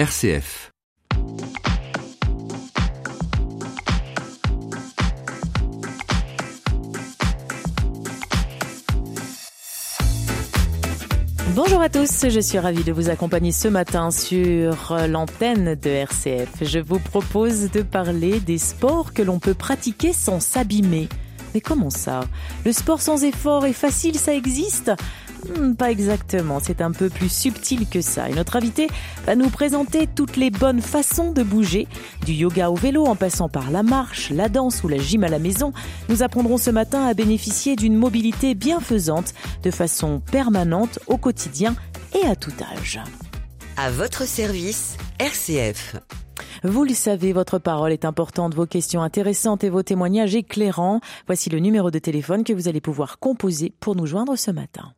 RCF. Bonjour à tous, je suis ravie de vous accompagner ce matin sur l'antenne de RCF. Je vous propose de parler des sports que l'on peut pratiquer sans s'abîmer. Mais comment ça? Le sport sans effort est facile, ça existe? Hmm, pas exactement, c'est un peu plus subtil que ça. Et notre invité va nous présenter toutes les bonnes façons de bouger, du yoga au vélo en passant par la marche, la danse ou la gym à la maison. Nous apprendrons ce matin à bénéficier d'une mobilité bienfaisante de façon permanente au quotidien et à tout âge. À votre service, RCF. Vous le savez, votre parole est importante, vos questions intéressantes et vos témoignages éclairants. Voici le numéro de téléphone que vous allez pouvoir composer pour nous joindre ce matin.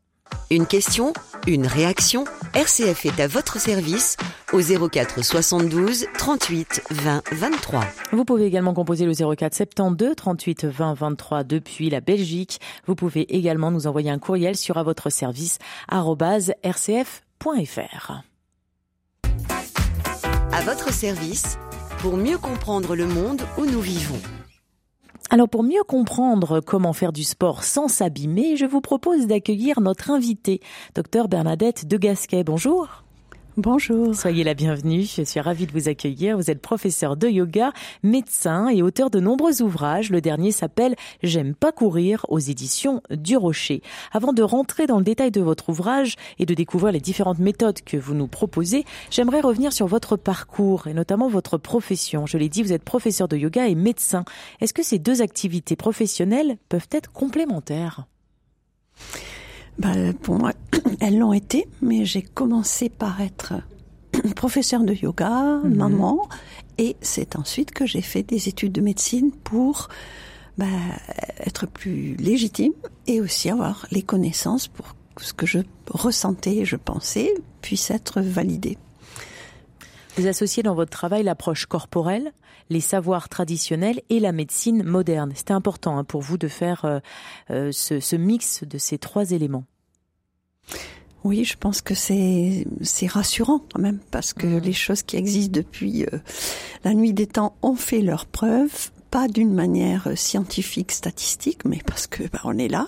Une question, une réaction RCF est à votre service au 04 72 38 20 23. Vous pouvez également composer le 04 72 38 20 23 depuis la Belgique. Vous pouvez également nous envoyer un courriel sur à votre service rcf.fr. À votre service pour mieux comprendre le monde où nous vivons. Alors pour mieux comprendre comment faire du sport sans s'abîmer, je vous propose d'accueillir notre invitée, docteur Bernadette de Gasquet. Bonjour. Bonjour. Soyez la bienvenue. Je suis ravie de vous accueillir. Vous êtes professeur de yoga, médecin et auteur de nombreux ouvrages. Le dernier s'appelle J'aime pas courir aux éditions du Rocher. Avant de rentrer dans le détail de votre ouvrage et de découvrir les différentes méthodes que vous nous proposez, j'aimerais revenir sur votre parcours et notamment votre profession. Je l'ai dit, vous êtes professeur de yoga et médecin. Est-ce que ces deux activités professionnelles peuvent être complémentaires? Bah, pour moi, elles l'ont été, mais j'ai commencé par être professeur de yoga, Mhm. maman, et c'est ensuite que j'ai fait des études de médecine pour bah, être plus légitime et aussi avoir les connaissances pour que ce que je ressentais et je pensais puisse être validé. Vous associez dans votre travail l'approche corporelle, les savoirs traditionnels et la médecine moderne. C'était important hein, pour vous de faire euh, euh, ce, ce mix de ces trois éléments. Oui, je pense que c'est c'est rassurant quand même parce que Mhm. les choses qui existent depuis euh, la nuit des temps ont fait leurs preuves, pas d'une manière scientifique, statistique, mais parce que bah, on est là.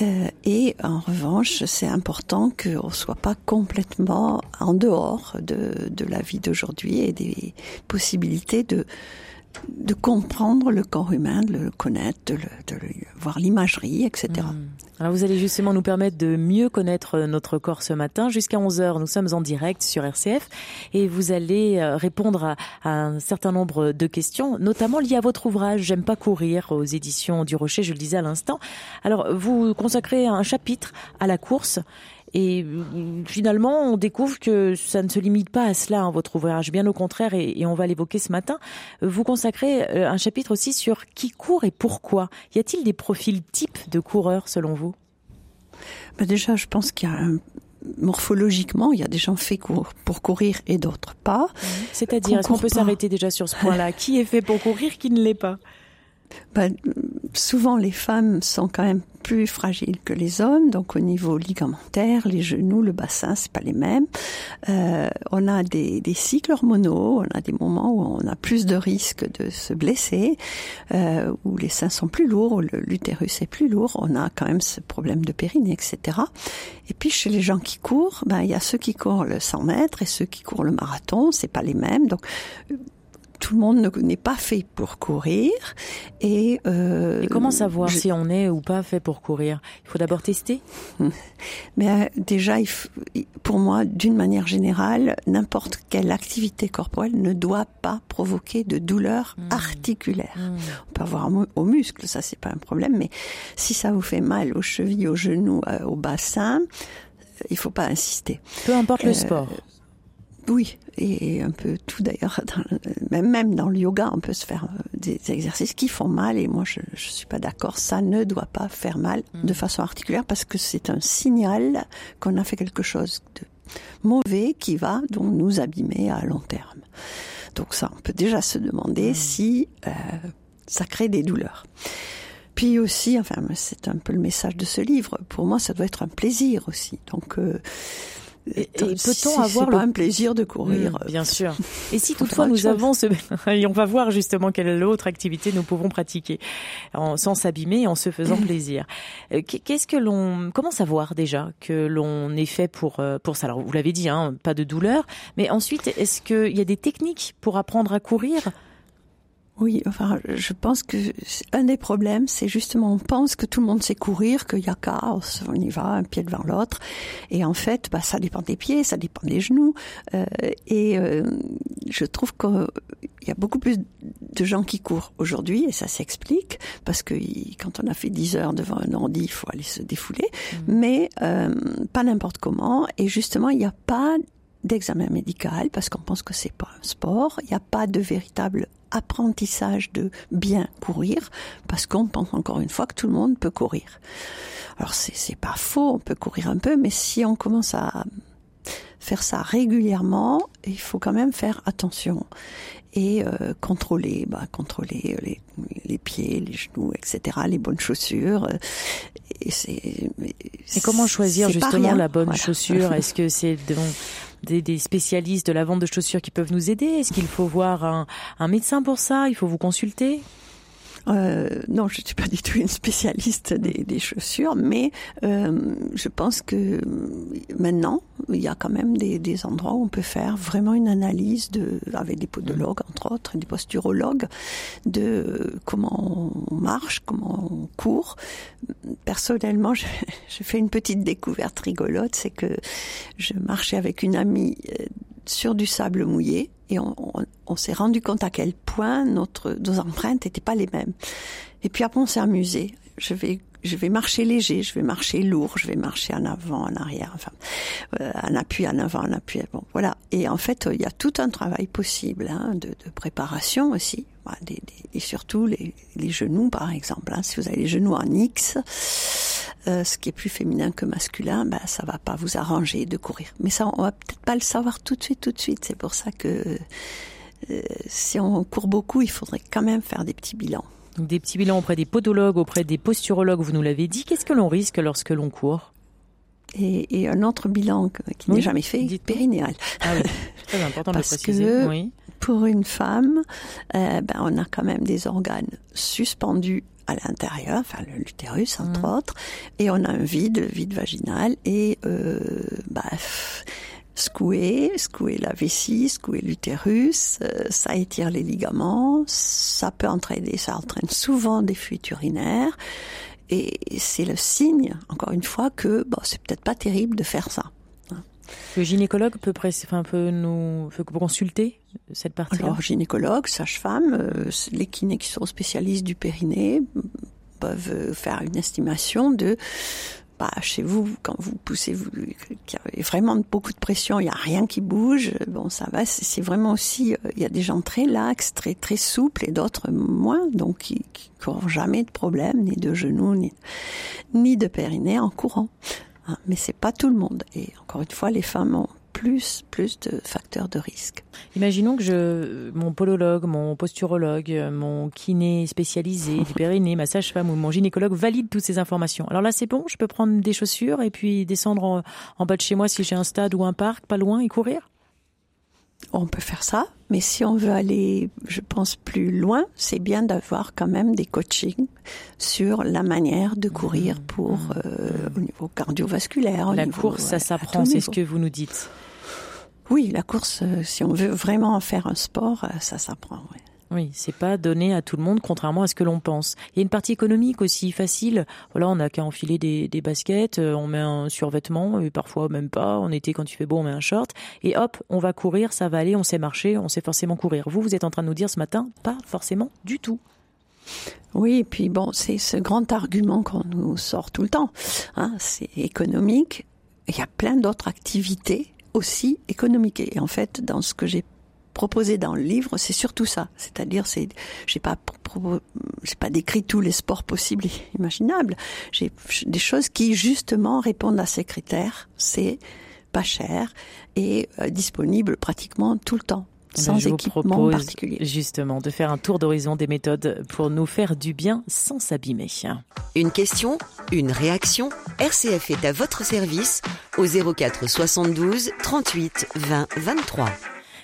Euh, et en revanche, c'est important qu'on soit pas complètement en dehors de de la vie d'aujourd'hui et des possibilités de de comprendre le corps humain, de le connaître, de, le, de le, voir l'imagerie, etc. Hmm. Alors vous allez justement nous permettre de mieux connaître notre corps ce matin. Jusqu'à 11h, nous sommes en direct sur RCF et vous allez euh, répondre à, à un certain nombre de questions, notamment liées à votre ouvrage J'aime pas courir aux éditions du Rocher, je le disais à l'instant. Alors vous consacrez un chapitre à la course et euh, finalement, on découvre que ça ne se limite pas à cela, hein, votre ouvrage, bien au contraire, et, et on va l'évoquer ce matin. Vous consacrez euh, un chapitre aussi sur qui court et pourquoi. Y a-t-il des profils types de coureurs selon vous? Ben déjà, je pense qu'il y a un morphologiquement, il y a des gens faits pour, courir et d'autres pas. C'est-à-dire, Qu'on est-ce qu'on peut s'arrêter déjà sur ce point-là? Qui est fait pour courir, qui ne l'est pas? Ben, souvent, les femmes sont quand même plus fragiles que les hommes, donc au niveau ligamentaire, les genoux, le bassin, c'est pas les mêmes. Euh, on a des, des cycles hormonaux, on a des moments où on a plus de risques de se blesser, euh, où les seins sont plus lourds, où l'utérus est plus lourd, on a quand même ce problème de périnée, etc. Et puis chez les gens qui courent, ben il y a ceux qui courent le 100 mètres et ceux qui courent le marathon, c'est pas les mêmes, donc tout le monde ne- n'est pas fait pour courir et, euh, Et comment savoir je- si on est ou pas fait pour courir? Il faut d'abord tester Mais euh, déjà, il pour moi, d'une manière générale, n'importe quelle activité corporelle ne doit pas provoquer de douleur Hmm. articulaire. On peut avoir aux muscles, ça c'est pas un problème, mais si ça vous fait mal aux chevilles, aux genoux, euh, au bassin, il faut pas insister. Peu importe le sport. Oui, et un peu tout d'ailleurs. Même, dans le yoga, on peut se faire euh, des exercices qui font mal. Et moi, je ne suis pas d'accord. Ça ne doit pas faire mal de façon articulaire parce que c'est un signal qu'on a fait quelque chose de mauvais qui va donc nous abîmer à long terme. Donc ça, on peut déjà se demander si euh, ça crée des douleurs. Puis aussi, enfin, c'est un peu le message de ce livre. Pour moi, ça doit être un plaisir aussi. Donc, euh, Et, peut-on avoir le... un plaisir. de courir mmh, Bien sûr. Et si toutefois nous avons ce... et on va voir justement quelle autre activité nous pouvons pratiquer en, sans s'abîmer, en se faisant plaisir. Euh, qu'est-ce que l'on, comment savoir déjà que l'on est fait pour euh, pour ça? Alors vous l'avez dit, hein, pas de douleur, mais ensuite est-ce qu'il y a des techniques pour apprendre à courir? Oui, enfin, je pense que un des problèmes, c'est justement on pense que tout le monde sait courir, qu'il y a chaos, on y va un pied devant l'autre, et en fait, bah, ça dépend des pieds, ça dépend des genoux, euh, et euh, je trouve qu'il y a beaucoup plus de gens qui courent aujourd'hui, et ça s'explique parce que quand on a fait 10 heures devant un ordi, il faut aller se défouler, mmh. mais euh, pas n'importe comment, et justement, il n'y a pas d'examen médical parce qu'on pense que c'est pas un sport. Il n'y a pas de véritable apprentissage de bien courir parce qu'on pense encore une fois que tout le monde peut courir. Alors c'est c'est pas faux, on peut courir un peu, mais si on commence à faire ça régulièrement, il faut quand même faire attention et euh, contrôler, bah, contrôler les, les, pieds, les genoux, etc., les bonnes chaussures. Et, c'est, et comment choisir justement la bonne chaussure? Est-ce que c'est des, des, spécialistes de la vente de chaussures qui peuvent nous aider? Est-ce qu'il faut voir un, un médecin pour ça? Il faut vous consulter? Euh, non, je ne suis pas du tout une spécialiste des, des chaussures, mais euh, je pense que maintenant, il y a quand même des, des, endroits où on peut faire vraiment une analyse de, avec des podologues entre autres, des posturologues, de comment on marche, comment on court. Personnellement, je, je fais une petite découverte rigolote, c'est que je marchais avec une amie euh, sur du sable mouillé et on, on, s'est rendu compte à quel point notre, nos empreintes n'étaient pas les mêmes. Et puis après on s'est amusé. Je vais je vais marcher léger, je vais marcher lourd, je vais marcher en avant, en arrière, enfin, euh, en appui, en avant, en appui. Bon, voilà. Et en fait, il y a tout un travail possible hein, de, de, préparation aussi, des, des, et surtout les, les, genoux, par exemple. Hein. Si vous avez les genoux en X, euh, ce qui est plus féminin que masculin, ben ça va pas vous arranger de courir. Mais ça, on va peut-être pas le savoir tout de suite, tout de suite. C'est pour ça que euh, si on court beaucoup, il faudrait quand même faire des petits bilans. Donc des petits bilans auprès des podologues, auprès des posturologues, vous nous l'avez dit. Qu'est-ce que l'on risque lorsque l'on court? Et, et, un autre bilan qui n'est jamais fait, périnéal. Ah oui, très important de Parce préciser. Que oui. Pour une femme, euh, ben, on a quand même des organes suspendus à l'intérieur, enfin l'utérus entre mmh. autres, et on a un vide, vide vaginal, et euh, bah, secouer, secouer la vessie, secouer l'utérus, euh, ça étire les ligaments, ça peut entraîner, ça entraîne souvent des fuites urinaires, et c'est le signe, encore une fois, que bon, c'est peut-être pas terrible de faire ça. Le gynécologue peut, enfin, peut nous consulter cette partie-là? Alors, gynécologue, sage-femme, euh, les kinés qui sont spécialistes du périnée peuvent faire une estimation de bah, chez vous, quand vous poussez, vous, il y a vraiment beaucoup de pression, il n'y a rien qui bouge, bon, ça va, c'est vraiment aussi, euh, il y a des gens très laxes, très, très souples et d'autres moins, donc qui n'auront jamais de problème, ni de genoux, ni, ni de périnée en courant. Hein, mais c'est pas tout le monde. Et encore une fois, les femmes ont plus, plus de facteurs de risque. Imaginons que je, mon polologue, mon posturologue, mon kiné spécialisé du périnée, ma sage-femme ou mon gynécologue valide toutes ces informations. Alors là, c'est bon, je peux prendre des chaussures et puis descendre en, en bas de chez moi si j'ai un stade ou un parc pas loin et courir? On peut faire ça, mais si on veut aller, je pense, plus loin, c'est bien d'avoir quand même des coachings sur la manière de courir mmh. pour mmh. euh, au niveau cardiovasculaire. La course, ça s'apprend, c'est ce que vous nous dites. Oui, la course, euh, si on veut vraiment faire un sport, euh, ça s'apprend. Ouais. Oui, c'est pas donné à tout le monde, contrairement à ce que l'on pense. Il y a une partie économique aussi facile. Voilà, on n'a qu'à enfiler des, baskets, euh, on met un survêtement, et parfois même pas. En été, quand il fait beau, on met un short, et hop, on va courir, ça va aller, on sait marcher, on sait forcément courir. Vous, vous êtes en train de nous dire ce matin, pas forcément du tout. Oui, et puis bon, c'est ce grand argument qu'on nous sort tout le temps. Hein, c'est économique. Il y a plein d'autres activités aussi économiques. Et en fait, dans ce que j'ai proposé dans le livre, c'est surtout ça. C'est-à-dire, c'est, j'ai pas, j'ai pas décrit tous les sports possibles et imaginables. J'ai des choses qui justement répondent à ces critères. C'est pas cher et euh, disponible pratiquement tout le temps. sans je équipement vous propose particulier. Justement, de faire un tour d'horizon des méthodes pour nous faire du bien sans s'abîmer. Une question, une réaction RCF est à votre service au 04 72 38 20 23.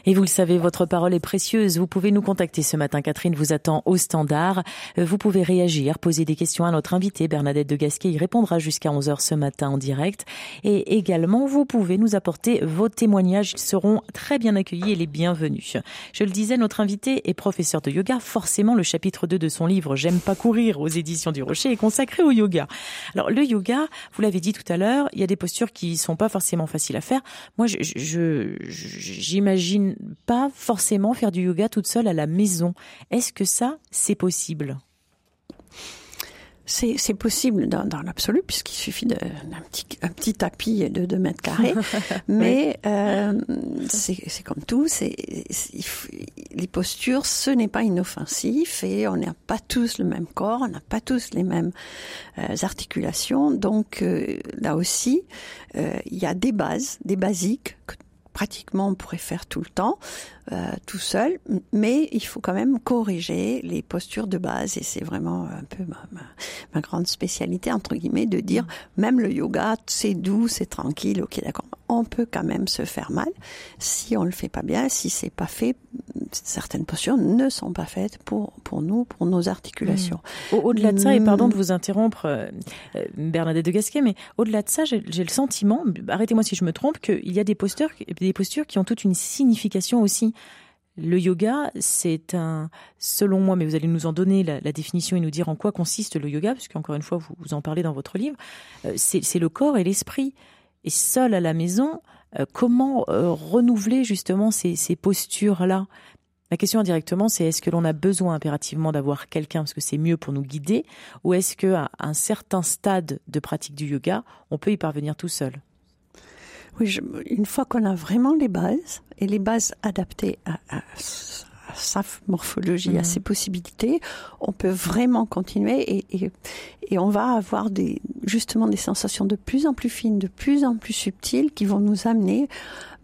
Et vous le savez, votre parole est précieuse. Vous pouvez nous contacter ce matin. Catherine vous attend au standard. Vous pouvez réagir, poser des questions à notre invité Bernadette de Gasquet. Il répondra jusqu'à 11h ce matin en direct. Et également, vous pouvez nous apporter vos témoignages. Ils seront très bien accueillis et les bienvenus. Je le disais, notre invité est professeur de yoga. Forcément, le chapitre 2 de son livre J'aime pas courir aux éditions du Rocher est consacré au yoga. Alors, le yoga, vous l'avez dit tout à l'heure, il y a des postures qui sont pas forcément faciles à faire. Moi, je, j'imagine pas forcément faire du yoga toute seule à la maison. Est-ce que ça, c'est possible? C'est possible dans, dans l'absolu, puisqu'il suffit d'un petit, un petit tapis de 2 mètres carrés. Mais euh, c'est comme tout, c'est les postures, ce n'est pas inoffensif et on n'a pas tous le même corps, on n'a pas tous les mêmes euh, articulations. Donc euh, là aussi, il y a des bases, des basiques que pratiquement on pourrait faire tout le temps, euh, tout seul, mais il faut quand même corriger les postures de base et c'est vraiment un peu ma, ma, ma, grande spécialité entre guillemets de dire mm. même le yoga c'est doux, c'est tranquille, ok d'accord, on peut quand même se faire mal si on le fait pas bien, si c'est pas fait, certaines postures ne sont pas faites pour pour nous, pour nos articulations. Mmh. Au-delà de ça, et pardon de vous interrompre, euh, Bernadette de Gasquet, mais au-delà de ça, j'ai le sentiment, arrêtez-moi si je me trompe, qu'il y a des postures, des postures qui ont toute une signification aussi. Le yoga, c'est un, selon moi, mais vous allez nous en donner la, définition et nous dire en quoi consiste le yoga, parce qu'encore une fois, vous, vous en parlez dans votre livre, euh, c'est le corps et l'esprit. Et seul à la maison, euh, comment euh, renouveler justement ces, postures-là? La question indirectement, c'est est-ce que l'on a besoin impérativement d'avoir quelqu'un parce que c'est mieux pour nous guider, ou est-ce que à un certain stade de pratique du yoga, on peut y parvenir tout seul? Oui, je, une fois qu'on a vraiment les bases et les bases adaptées à, à, à sa morphologie, mmh. à ses possibilités, on peut vraiment continuer et, et, et, on va avoir des, justement des sensations de plus en plus fines, de plus en plus subtiles qui vont nous amener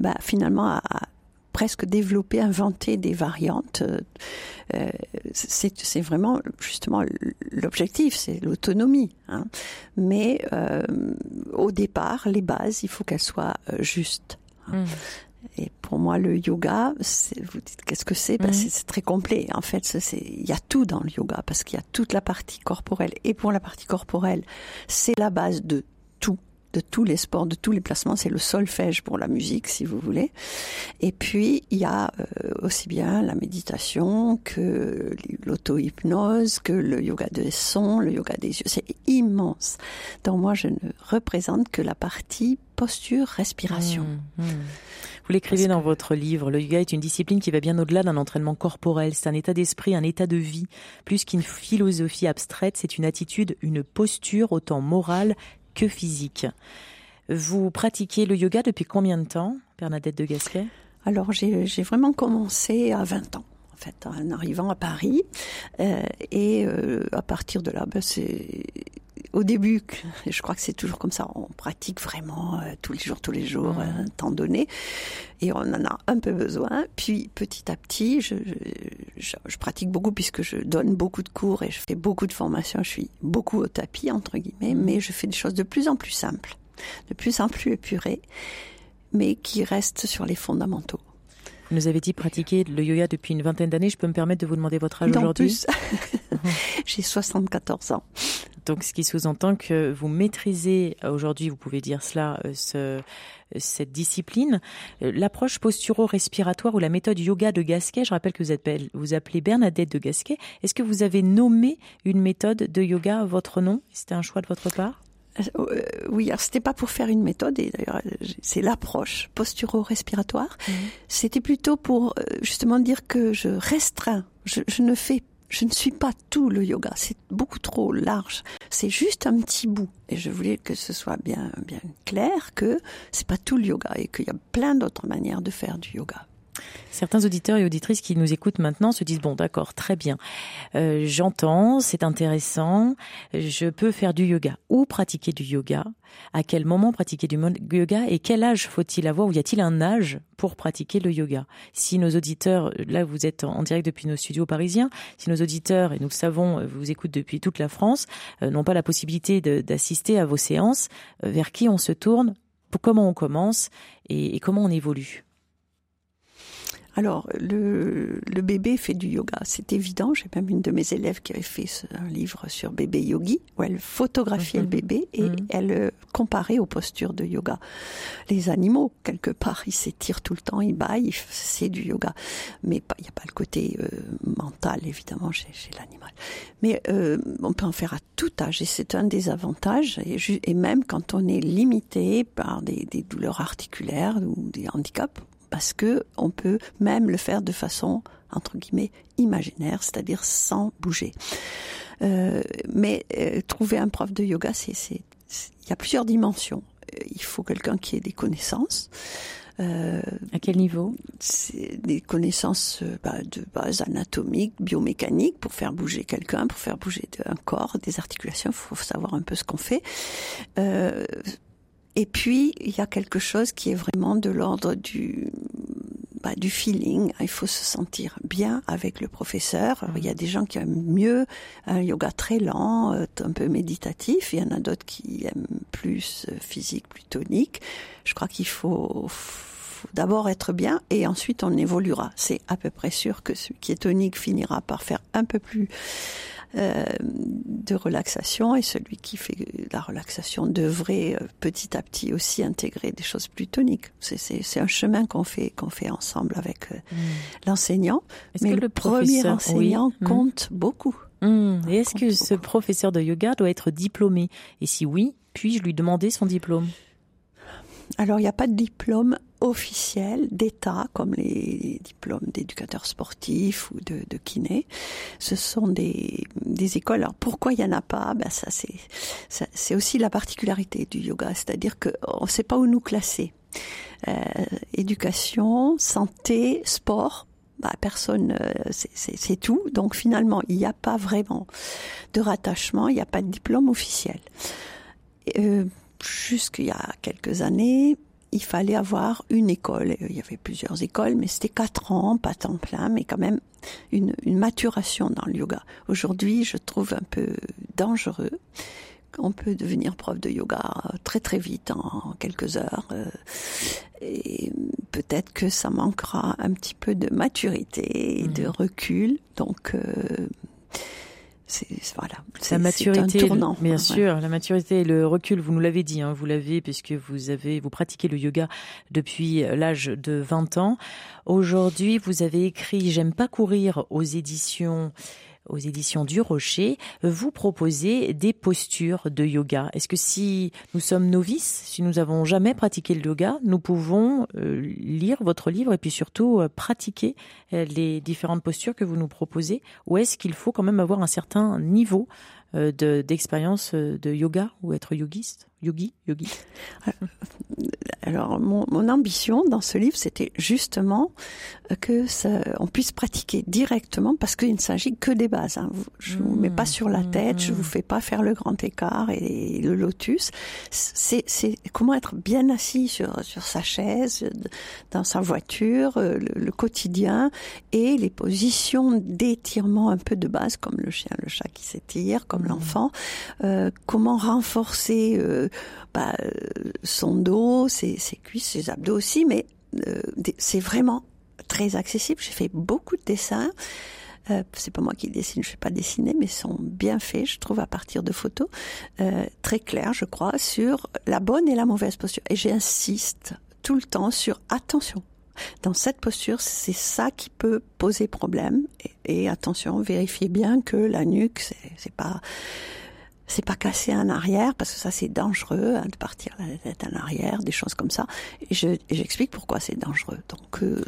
bah, finalement à, à presque développer, inventer des variantes. Euh, c'est vraiment justement l'objectif, c'est l'autonomie. Hein. Mais euh, au départ, les bases, il faut qu'elles soient euh, justes. Hein. Mmh. Et pour moi, le yoga, vous dites qu'est-ce que c'est? Mmh. ben, C'est très complet. En fait, il y a tout dans le yoga parce qu'il y a toute la partie corporelle. Et pour la partie corporelle, c'est la base de tout de tous les sports, de tous les placements. C'est le solfège pour la musique, si vous voulez. Et puis, il y a euh, aussi bien la méditation que l'auto-hypnose, que le yoga des sons, le yoga des yeux. C'est immense. Donc moi, je ne représente que la partie posture, respiration. Mmh, mmh. Vous l'écrivez dans votre livre, le yoga est une discipline qui va bien au-delà d'un entraînement corporel. C'est un état d'esprit, un état de vie. Plus qu'une philosophie abstraite, c'est une attitude, une posture autant morale que physique. Vous pratiquez le yoga depuis combien de temps, Bernadette de Gasquet? Alors, j'ai vraiment commencé à 20 ans. En fait, en arrivant à Paris, euh, et euh, à partir de là, ben, c'est au début, je crois que c'est toujours comme ça, on pratique vraiment euh, tous les jours, tous les jours, mmh. un temps donné, et on en a un peu besoin. Puis petit à petit, je, je, je, pratique beaucoup puisque je donne beaucoup de cours et je fais beaucoup de formations. Je suis beaucoup au tapis entre guillemets, mmh. mais je fais des choses de plus en plus simples, de plus en plus épurées, mais qui restent sur les fondamentaux. Vous nous avez dit pratiquer le yoga depuis une vingtaine d'années. Je peux me permettre de vous demander votre âge aujourd'hui J'ai 74 ans. Donc, ce qui sous-entend que vous maîtrisez aujourd'hui, vous pouvez dire cela, ce, cette discipline, l'approche posturo-respiratoire ou la méthode yoga de Gasquet. Je rappelle que vous appelez, vous appelez Bernadette de Gasquet. Est-ce que vous avez nommé une méthode de yoga à votre nom? C'était un choix de votre part? euh, oui, alors c'était pas pour faire une méthode, et d'ailleurs c'est l'approche posturo-respiratoire. Mmh. C'était plutôt pour justement dire que je restreins, je, je ne fais je ne suis pas tout le yoga, c'est beaucoup trop large. C'est juste un petit bout. Et je voulais que ce soit bien, bien clair que c'est pas tout le yoga et qu'il y a plein d'autres manières de faire du yoga. Certains auditeurs et auditrices qui nous écoutent maintenant se disent bon d'accord très bien. Euh, j'entends c'est intéressant. Je peux faire du yoga ou pratiquer du yoga. À quel moment pratiquer du yoga et quel âge faut-il avoir ou y a-t-il un âge pour pratiquer le yoga? Si nos auditeurs là vous êtes en direct depuis nos studios parisiens si nos auditeurs et nous le savons vous écoutent depuis toute la France euh, n'ont pas la possibilité d'assister à vos séances euh, vers qui on se tourne? Comment on commence et comment on évolue? Alors, le, le, bébé fait du yoga, c'est évident. J'ai même une de mes élèves qui avait fait un livre sur bébé yogi, où elle photographiait le mhm. bébé et mhm. elle euh, comparait aux postures de yoga. Les animaux, quelque part, ils s'étirent tout le temps, ils baillent, c'est du yoga. Mais il n'y a pas le côté euh, mental, évidemment, chez, chez l'animal. Mais euh, on peut en faire à tout âge et c'est un des avantages. Et, et, même quand on est limité par des, des douleurs articulaires ou des handicaps, parce que on peut même le faire de façon entre guillemets imaginaire, c'est-à-dire sans bouger. Euh, mais euh, trouver un prof de yoga, c'est, il y a plusieurs dimensions. Euh, il faut quelqu'un qui ait des connaissances. Euh, à quel niveau? des connaissances bah, de base anatomiques, biomécaniques, pour faire bouger quelqu'un, pour faire bouger un corps, des articulations. Il faut savoir un peu ce qu'on fait. Euh, et puis, il y a quelque chose qui est vraiment de l'ordre du, bah, du feeling. Il faut se sentir bien avec le professeur. il y a des gens qui aiment mieux un yoga très lent, euh, un peu méditatif. Il y en a d'autres qui aiment plus euh, physique, plus tonique. Je crois qu'il faut, faut d'abord être bien et ensuite on évoluera. C'est à peu près sûr que celui qui est tonique finira par faire un peu plus euh, de relaxation et celui qui fait la relaxation devrait euh, petit à petit aussi intégrer des choses plus toniques. C'est un chemin qu'on fait qu'on fait ensemble avec euh, mm. l'enseignant. Mais le premier enseignant mm. compte beaucoup. Mm. Et est-ce que ce professeur de yoga doit être diplômé? Et si oui, puis-je lui demander son diplôme? Alors, il n'y a pas de diplôme officiel d'État comme les diplômes d'éducateurs sportifs ou de, de kiné. Ce sont des, écoles. Alors pourquoi il y en a pas? Ben ça c'est c'est aussi la particularité du yoga, c'est-à-dire qu'on ne sait pas où nous classer. Euh, éducation, santé, sport, bah, personne, euh, c'est tout. Donc finalement, il n'y a pas vraiment de rattachement, il n'y a pas de diplôme officiel. Euh, jusqu'il y a quelques années, il fallait avoir une école. Il y avait plusieurs écoles, mais c'était quatre ans, pas temps plein, mais quand même une, une maturation dans le yoga. Aujourd'hui, je trouve un peu dangereux. On peut devenir prof de yoga très très vite, en quelques heures. Euh, et peut-être que ça manquera un petit peu de maturité et de mmh. recul. Donc, euh, voilà. La maturité, bien sûr, la maturité et le recul. Vous nous l'avez dit, hein, vous l'avez puisque vous avez vous pratiquez le yoga depuis l'âge de 20 ans. Aujourd'hui, vous avez écrit "J'aime pas courir" aux éditions aux éditions du Rocher, vous proposez des postures de yoga. Est-ce que si nous sommes novices, si nous n'avons jamais pratiqué le yoga, nous pouvons euh, lire votre livre et puis surtout euh, pratiquer euh, les différentes postures que vous nous proposez? Ou est-ce qu'il faut quand même avoir un certain niveau d'expérience de yoga ou être yogiste Yogi Yogi alors, mon, mon, ambition dans ce livre, c'était justement euh, que ça, on puisse pratiquer directement parce qu'il ne s'agit que des bases. Hein. Je vous mets pas sur la mmh, tête, je mmh. vous fais pas faire le grand écart et le lotus. C'est comment être bien assis sur, sur sa chaise, dans sa voiture, euh, le, le quotidien et les positions d'étirement un peu de base, comme le chien, le chat qui s'étire, comme l'enfant. Euh, comment renforcer euh, bah, son dos, ses, ses, cuisses, ses abdos aussi, mais euh, c'est vraiment très accessible. J'ai fait beaucoup de dessins. Euh, c'est pas moi qui dessine, je ne vais pas dessiner, mais sont bien faits, je trouve, à partir de photos euh, très claires, je crois, sur la bonne et la mauvaise posture. Et j'insiste tout le temps sur attention. Dans cette posture, c'est ça qui peut poser problème. Et, et attention, vérifiez bien que la nuque, c'est pas c'est pas casser en arrière parce que ça c'est dangereux hein, de partir la tête en arrière, des choses comme ça. Et j'explique pourquoi c'est dangereux. Donc euh,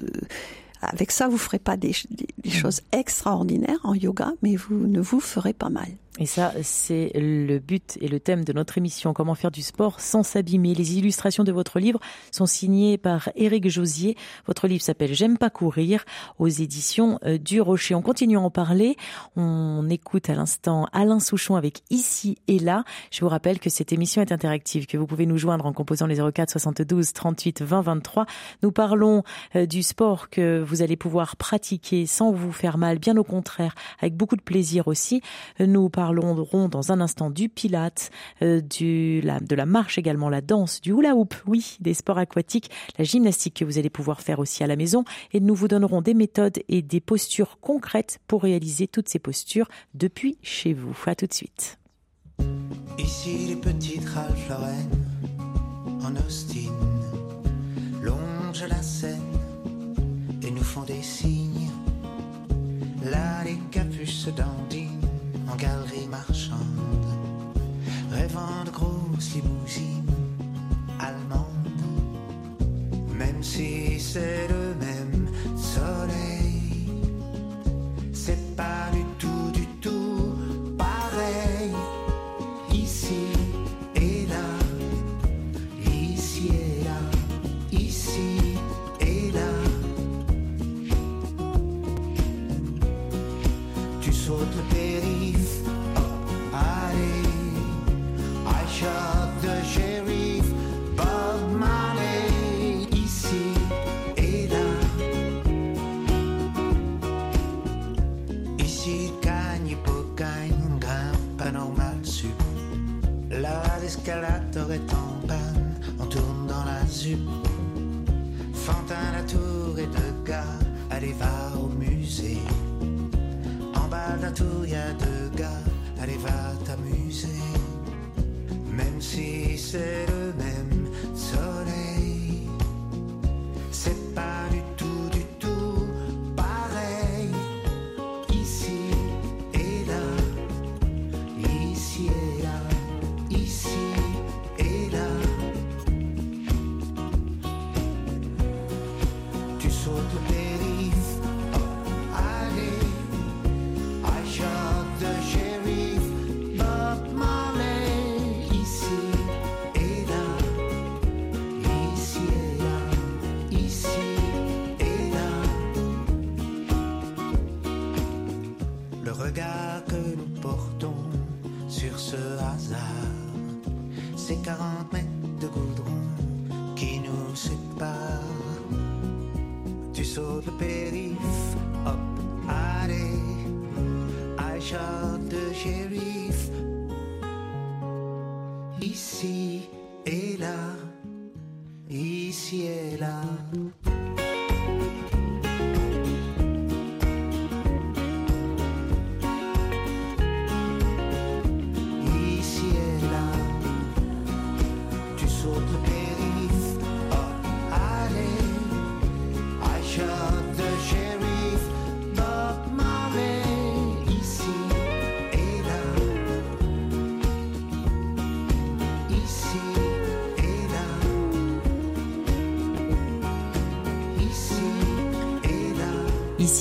avec ça, vous ferez pas des, des, mmh. choses extraordinaires en yoga, mais vous ne vous ferez pas mal. Et ça, c'est le but et le thème de notre émission, comment faire du sport sans s'abîmer. Les illustrations de votre livre sont signées par Éric Josier. Votre livre s'appelle J'aime pas courir aux éditions euh, du Rocher. On continue à en parler. On écoute à l'instant Alain Souchon avec Ici et là. Je vous rappelle que cette émission est interactive, que vous pouvez nous joindre en composant les 04 72 38 20 23. Nous parlons euh, du sport que vous allez pouvoir pratiquer sans vous faire mal, bien au contraire, avec beaucoup de plaisir aussi. Nous parlons parlerons dans un instant du pilate, euh, de la marche également, la danse, du hula hoop, oui, des sports aquatiques, la gymnastique que vous allez pouvoir faire aussi à la maison. Et nous vous donnerons des méthodes et des postures concrètes pour réaliser toutes ces postures depuis chez vous. À tout de suite. Ici les petites Ralph Lauren en Austin longent la Seine et nous font des signes. Là les capuches dandinent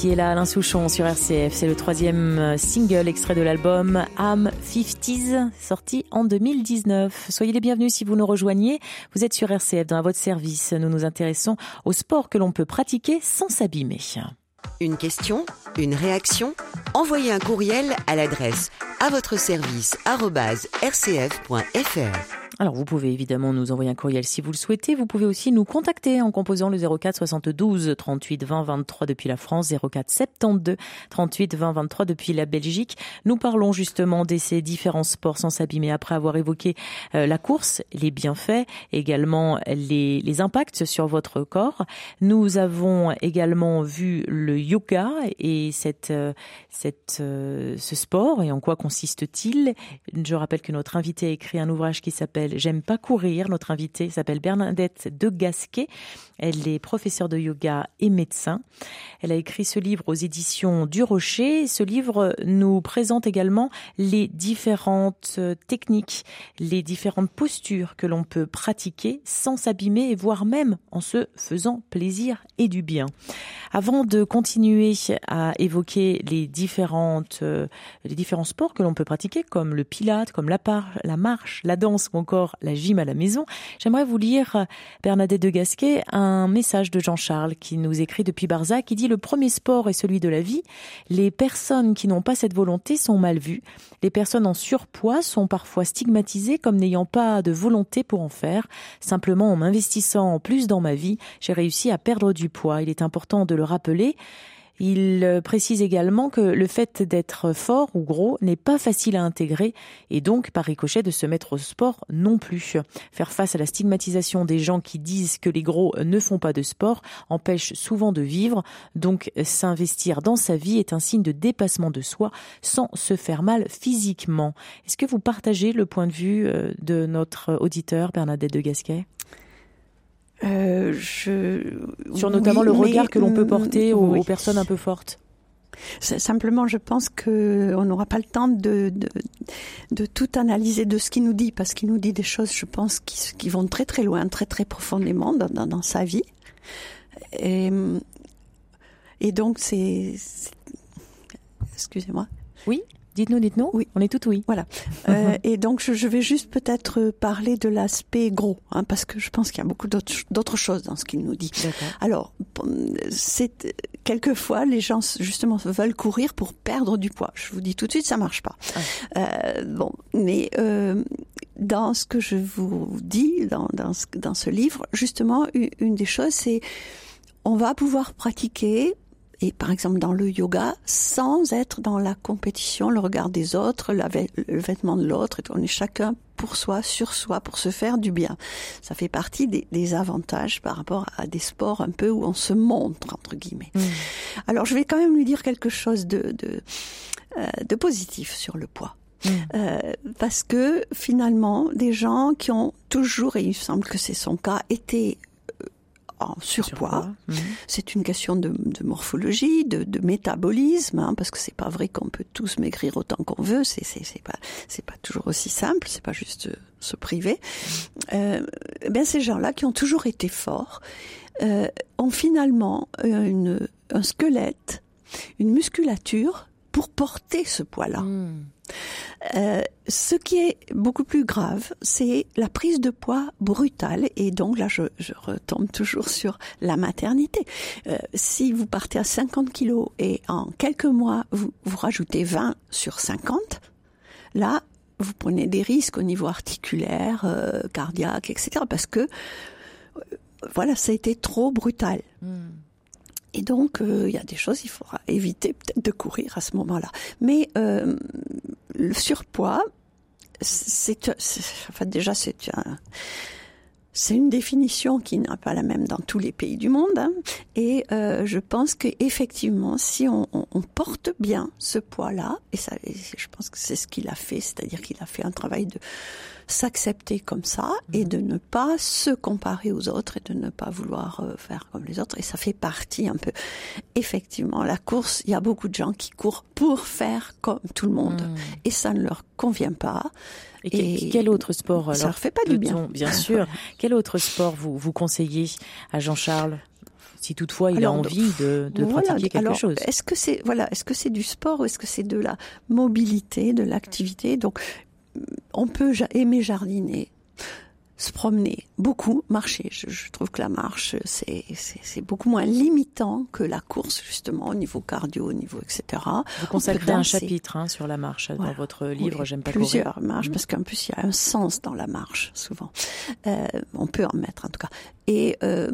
Et là, Alain Souchon sur RCF. C'est le troisième euh, single extrait de l'album Am 50s, sorti en 2019. Soyez les bienvenus si vous nous rejoignez. Vous êtes sur RCF dans votre service. Nous nous intéressons au sport que l'on peut pratiquer sans s'abîmer. Une question, une réaction? Envoyez un courriel à l'adresse à votre service rcf.fr. Alors vous pouvez évidemment nous envoyer un courriel si vous le souhaitez. Vous pouvez aussi nous contacter en composant le 04 72 38 20 23 depuis la France, 04 72 38 20 23 depuis la Belgique. Nous parlons justement de ces différents sports sans s'abîmer après avoir évoqué euh, la course, les bienfaits, également les, les impacts sur votre corps. Nous avons également vu le yoga et cette, euh, cette, euh, ce sport et en quoi consiste-t-il? Je rappelle que notre invité a écrit un ouvrage qui s'appelle J'aime pas courir. Notre invitée s'appelle Bernadette de Gasquet. Elle est professeure de yoga et médecin. Elle a écrit ce livre aux éditions du Rocher. Ce livre nous présente également les différentes techniques, les différentes postures que l'on peut pratiquer sans s'abîmer voire même en se faisant plaisir et du bien. Avant de continuer à évoquer les euh, différents sports que l'on peut pratiquer, comme le pilate, comme la, la marche, la danse ou encore la gym à la maison, j'aimerais vous lire, Bernadette de Gasquet, un message de Jean-Charles qui nous écrit depuis Barzac, qui dit le premier sport est celui de la vie. Les personnes qui n'ont pas cette volonté sont mal vues. Les personnes en surpoids sont parfois stigmatisées comme n'ayant pas de volonté pour en faire. Simplement en m'investissant plus dans ma vie, j'ai réussi à perdre du poids. Il est important de le rappeler. Il euh, précise également que le fait d'être fort ou gros n'est pas facile à intégrer et donc par ricochet de se mettre au sport non plus. Faire face à la stigmatisation des gens qui disent que les gros ne font pas de sport empêche souvent de vivre, donc s'investir dans sa vie est un signe de dépassement de soi sans se faire mal physiquement. Est-ce que vous partagez le point de vue euh, de notre auditeur Bernadette de Gasquet? Euh, je... Sur notamment le regard que l'on peut porter aux, personnes un peu fortes. Simplement, je pense qu'on n'aura pas le temps de, de, de, tout analyser de ce qu'il nous dit, parce qu'il nous dit des choses, je pense, qui, qui, vont très très loin, très très profondément dans, dans, dans sa vie. Et, et donc, c'est... Excusez-moi. Oui Dites-nous, dites-nous. Oui. On est tout oui. Voilà. euh, et donc, je, je vais juste peut-être parler de l'aspect gros, hein, parce que je pense qu'il y a beaucoup d'autres choses dans ce qu'il nous dit. Alors, c'est quelquefois les gens justement veulent courir pour perdre du poids. Je vous dis tout de suite, ça marche pas. Ah. Euh, bon, mais euh, dans ce que je vous dis dans, dans, ce, dans ce livre, justement, une des choses, c'est on va pouvoir pratiquer et par exemple dans le yoga, sans être dans la compétition, le regard des autres, le vêtement de l'autre, on est chacun pour soi, sur soi, pour se faire du bien. Ça fait partie des, avantages par rapport à des sports un peu où on se montre, entre guillemets. Mmh. Alors je vais quand même lui dire quelque chose de, de, euh, de positif sur le poids. Mmh. Euh, parce que finalement, des gens qui ont toujours, et il semble que c'est son cas, été en surpoids. Mhm. C'est une question de, morphologie, de, métabolisme, hein, parce que c'est pas vrai qu'on peut tous maigrir autant qu'on veut. C'est c'est pas c'est pas toujours aussi simple. C'est pas juste euh, se priver. Euh, bien ces gens-là qui ont toujours été forts euh, ont finalement une, un squelette, une musculature pour porter ce poids-là. Hmm. Euh, ce qui est beaucoup plus grave, c'est la prise de poids brutale. Et donc là, je, je retombe toujours sur la maternité. Euh, si vous partez à 50 kilos et en quelques mois, vous, vous rajoutez 20 sur 50, là, vous prenez des risques au niveau articulaire, euh, cardiaque, etc. Parce que, voilà, ça a été trop brutal. Hmm. Et donc, euh, il y a des choses, il faudra éviter peut-être de courir à ce moment-là. Mais euh, le surpoids, c'est, enfin déjà c'est un, c'est une définition qui n'est pas la même dans tous les pays du monde. Hein. Et euh, je pense qu'effectivement, si on, on, on, porte bien ce poids-là, et ça, je pense que c'est ce qu'il a fait, c'est-à-dire qu'il a fait un travail de s'accepter comme ça et mhm. de ne pas se comparer aux autres et de ne pas vouloir euh, faire comme les autres. Et ça fait partie un peu. Effectivement, la course, il y a beaucoup de gens qui courent pour faire comme tout le monde mhm. et ça ne leur convient pas. Et, quel autre sport alors, Ça leur fait pas du bien. Bien sûr. quel autre sport vous vous conseillez à Jean-Charles si toutefois il a envie de, de pratiquer quelque alors, chose? Est-ce que c'est voilà, est-ce que c'est du sport ou est-ce que c'est de la mobilité, de l'activité? Donc on peut aimer jardiner, se promener, beaucoup marcher. Je, trouve que la marche, c'est beaucoup moins limitant que la course, justement, au niveau cardio, au niveau etc. Vous consacrez un chapitre hein, sur la marche dans votre livre J'aime pas Plusieurs marches, mmh. parce qu'en plus, il y a un sens dans la marche, souvent. Euh, on peut en mettre, en tout cas. Et euh,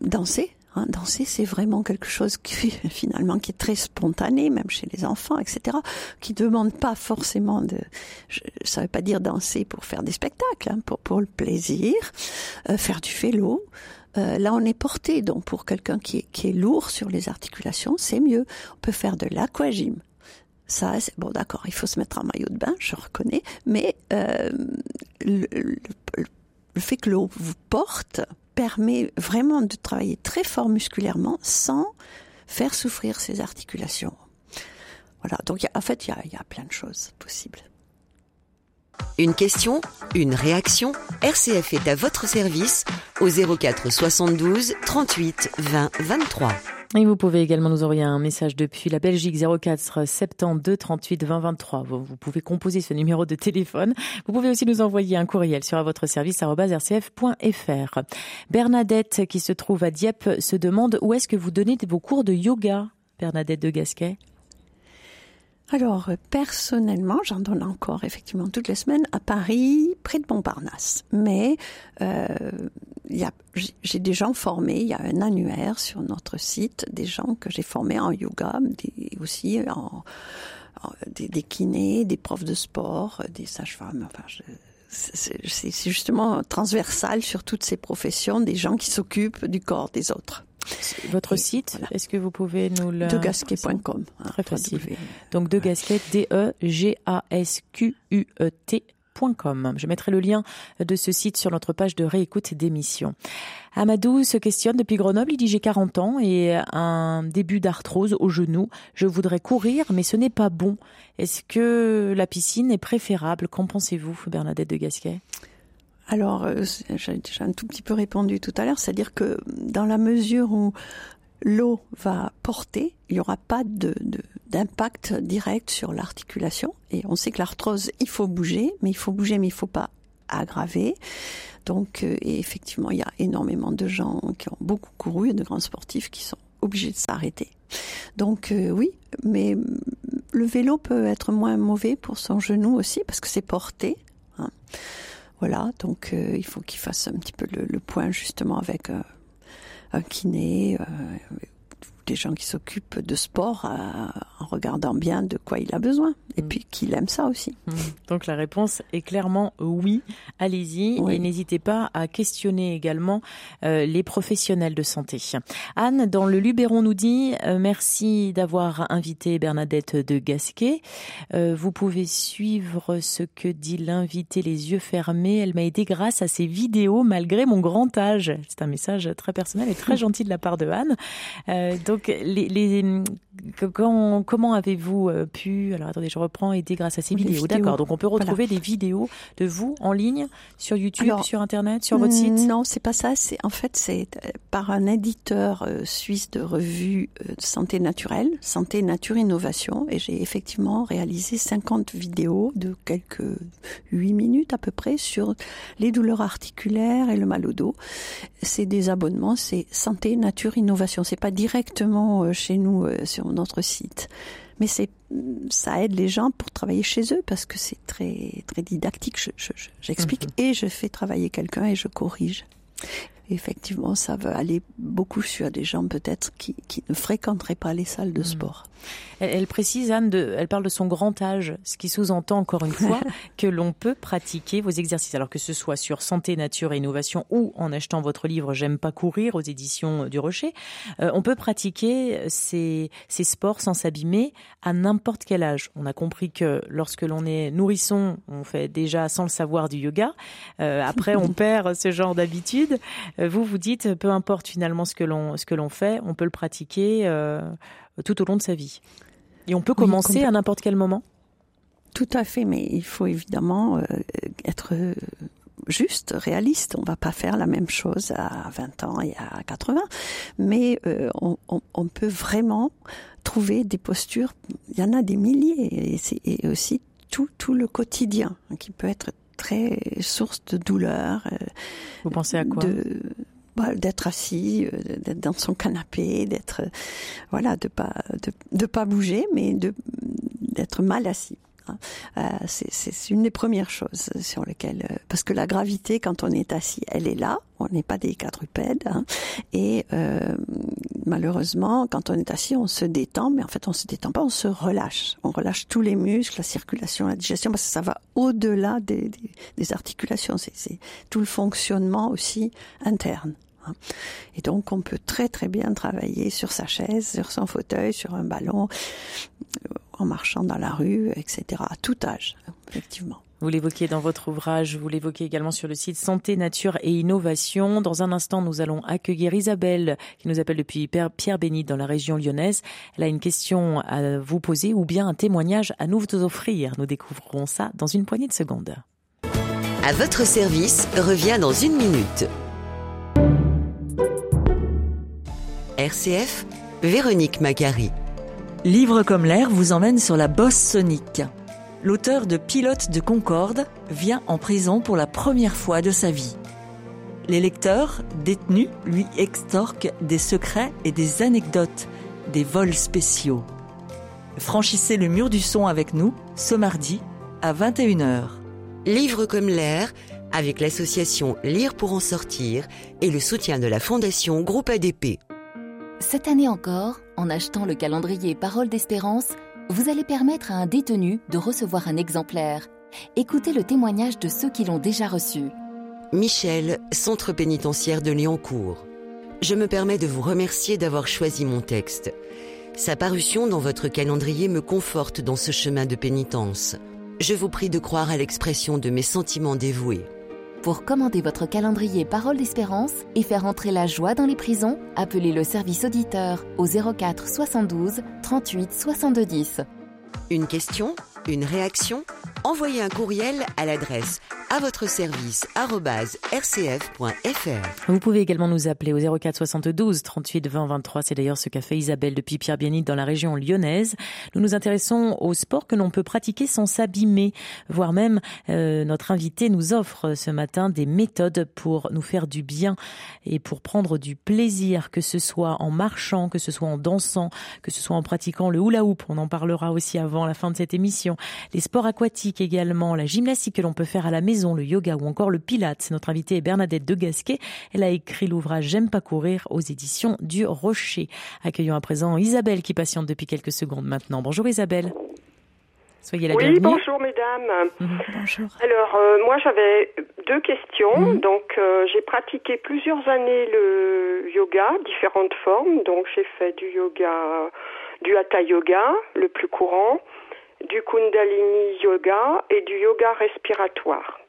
danser, Hein, danser, c'est vraiment quelque chose qui finalement qui est très spontané, même chez les enfants, etc. Qui demande pas forcément de. Je, ça veut pas dire danser pour faire des spectacles, hein, pour pour le plaisir, euh, faire du vélo. Euh, là, on est porté, donc pour quelqu'un qui est, qui est lourd sur les articulations, c'est mieux. On peut faire de l'aquagym. Ça, c'est bon, d'accord. Il faut se mettre en maillot de bain, je reconnais, mais euh, le, fait que l'eau vous porte permet vraiment de travailler très fort musculairement sans faire souffrir ses articulations. Voilà, donc en fait, il y a, y a plein de choses possibles. Une question, une réaction, RCF est à votre service au 04 72 38 20 23. Et vous pouvez également nous envoyer un message depuis la Belgique 04 72 38 20 23. Vous pouvez composer ce numéro de téléphone. Vous pouvez aussi nous envoyer un courriel sur votre service rcf.fr. Bernadette, qui se trouve à Dieppe, se demande où est-ce que vous donnez vos cours de yoga, Bernadette de Gasquet alors, personnellement, j'en donne encore effectivement toutes les semaines à Paris, près de Montparnasse. Mais euh, j'ai des gens formés, il y a un annuaire sur notre site, des gens que j'ai formés en yoga, aussi en, des, kinés, des profs de sport, des sages-femmes. Enfin, c'est justement transversal sur toutes ces professions, des gens qui s'occupent du corps des autres. Votre site, est-ce que vous pouvez nous le... Degasquet.com. Hein, Très facile. Donc Degasquet, D-E-G-A-S-Q-U-E-T. Je mettrai le lien de ce site sur notre page de réécoute d'émission. Amadou se questionne depuis Grenoble. Il dit j'ai 40 ans et un début d'arthrose au genou. Je voudrais courir, mais ce n'est pas bon. Est-ce que la piscine est préférable? Qu'en pensez-vous, Bernadette de Gasquet alors, euh, j'ai déjà un tout petit peu répondu tout à l'heure, c'est-à-dire que dans la mesure où l'eau va porter, il n'y aura pas d'impact direct sur l'articulation. Et on sait que l'arthrose, il faut bouger, mais il faut bouger, mais il ne faut pas aggraver. Donc, euh, et effectivement, il y a énormément de gens qui ont beaucoup couru, et de grands sportifs qui sont obligés de s'arrêter. Donc euh, oui, mais le vélo peut être moins mauvais pour son genou aussi parce que c'est porté. Hein. Voilà, donc euh, il faut qu'il fasse un petit peu le, point justement avec euh, un kiné, euh, des gens qui s'occupent de sport en regardant bien de quoi il a besoin et mm. puis qu'il aime ça aussi. Mm. Donc la réponse est clairement oui. Allez-y et n'hésitez pas à questionner également euh, les professionnels de santé. Anne, dans le Luberon, nous dit euh, merci d'avoir invité Bernadette de Gasquet. Euh, vous pouvez suivre ce que dit l'invité les yeux fermés. Elle m'a aidé grâce à ses vidéos malgré mon grand âge. C'est un message très personnel et très gentil de la part de Anne. donc les, les quand, comment avez-vous pu alors attendez je reprend aider grâce à ces vidéos. D'accord. Donc on peut retrouver des vidéos de vous en ligne sur YouTube, sur Internet, sur votre site? Non, c'est pas ça. C'est en fait c'est euh, par un éditeur euh, suisse de revue euh, santé naturelle, Santé Nature Innovation, et j'ai effectivement réalisé 50 vidéos de quelques 8 minutes à peu près sur les douleurs articulaires et le mal au dos. C'est des abonnements, c'est Santé Nature Innovation. C'est pas directement chez nous sur notre site mais c'est ça aide les gens pour travailler chez eux parce que c'est très très didactique. J'explique je, mhm. et je fais travailler quelqu'un et je corrige effectivement, ça va aller beaucoup sur des gens peut-être qui, qui, ne fréquenteraient pas les salles de hmm. sport. Elle, précise, Anne, de, elle parle de son grand âge, ce qui sous-entend encore une fois que l'on peut pratiquer vos exercices, alors que ce soit sur santé, nature et innovation ou en achetant votre livre J'aime pas courir aux éditions du Rocher. Euh, on peut pratiquer ces, ces sports sans s'abîmer à n'importe quel âge. On a compris que lorsque l'on est nourrisson, on fait déjà sans le savoir du yoga. Euh, après, on perd ce genre d'habitude. Euh, vous vous dites, peu importe finalement ce que l'on ce que l'on fait, on peut le pratiquer euh, tout au long de sa vie. Et on peut commencer à n'importe quel moment. Tout à fait, mais il faut évidemment euh, être juste, réaliste. On va pas faire la même chose à 20 ans et à 80, mais on, on, peut vraiment trouver des postures. Il y en a des milliers, et, et aussi tout, tout le quotidien qui peut être très source de douleur. Euh, Vous pensez à quoi? Bah, d'être assis, euh, d'être dans son canapé, d'être voilà, de pas de, de pas bouger, mais de d'être mal assis. Hein. Euh, c'est une des premières choses sur lesquelles, euh, parce que la gravité, quand on est assis, elle est là. On n'est pas des quadrupèdes. Hein, et euh, malheureusement, quand on est assis, on se détend, mais en fait, on se détend pas, on se relâche. On relâche tous les muscles, la circulation, la digestion, parce que ça va au-delà des, des, des articulations. C'est tout le fonctionnement aussi interne. Hein. Et donc, on peut très très bien travailler sur sa chaise, sur son fauteuil, sur un ballon, en marchant dans la rue, etc. À tout âge, effectivement. Vous l'évoquiez dans votre ouvrage, vous l'évoquez également sur le site Santé, Nature et Innovation. Dans un instant, nous allons accueillir Isabelle, qui nous appelle depuis Pierre Bénit dans la région lyonnaise. Elle a une question à vous poser ou bien un témoignage à nous offrir. Nous découvrirons ça dans une poignée de secondes. À votre service revient dans une minute. RCF Véronique Macari. Livre comme l'air vous emmène sur la bosse sonique. L'auteur de Pilote de Concorde vient en prison pour la première fois de sa vie. Les lecteurs, détenus, lui extorquent des secrets et des anecdotes, des vols spéciaux. Franchissez le mur du son avec nous ce mardi à 21h. Livre comme l'air avec l'association Lire pour en sortir et le soutien de la Fondation Groupe ADP. Cette année encore, en achetant le calendrier Parole d'espérance, vous allez permettre à un détenu de recevoir un exemplaire. Écoutez le témoignage de ceux qui l'ont déjà reçu. Michel, centre pénitentiaire de Lyoncourt. Je me permets de vous remercier d'avoir choisi mon texte. Sa parution dans votre calendrier me conforte dans ce chemin de pénitence. Je vous prie de croire à l'expression de mes sentiments dévoués. Pour commander votre calendrier Parole d'Espérance et faire entrer la joie dans les prisons, appelez le service auditeur au 04 72 38 62 10. Une question Une réaction Envoyez un courriel à l'adresse à votre service rcf.fr. Vous pouvez également nous appeler au 04 72 38 20 23. C'est d'ailleurs ce qu'a fait Isabelle depuis Pierre Bienit dans la région lyonnaise. Nous nous intéressons au sport que l'on peut pratiquer sans s'abîmer, voire même euh, notre invité nous offre ce matin des méthodes pour nous faire du bien et pour prendre du plaisir, que ce soit en marchant, que ce soit en dansant, que ce soit en pratiquant le hula hoop. On en parlera aussi avant la fin de cette émission. Les sports aquatiques également, la gymnastique que l'on peut faire à la maison le yoga ou encore le pilates. Notre invitée est Bernadette de Gasquet. Elle a écrit l'ouvrage J'aime pas courir aux éditions du Rocher. Accueillons à présent Isabelle qui patiente depuis quelques secondes maintenant. Bonjour Isabelle. Soyez la oui, bonjour mesdames. Mhm, bonjour. Alors, euh, moi j'avais deux questions. Mhm. Donc, euh, j'ai pratiqué plusieurs années le yoga, différentes formes. Donc, j'ai fait du yoga, du hatha yoga, le plus courant, du kundalini yoga et du yoga respiratoire.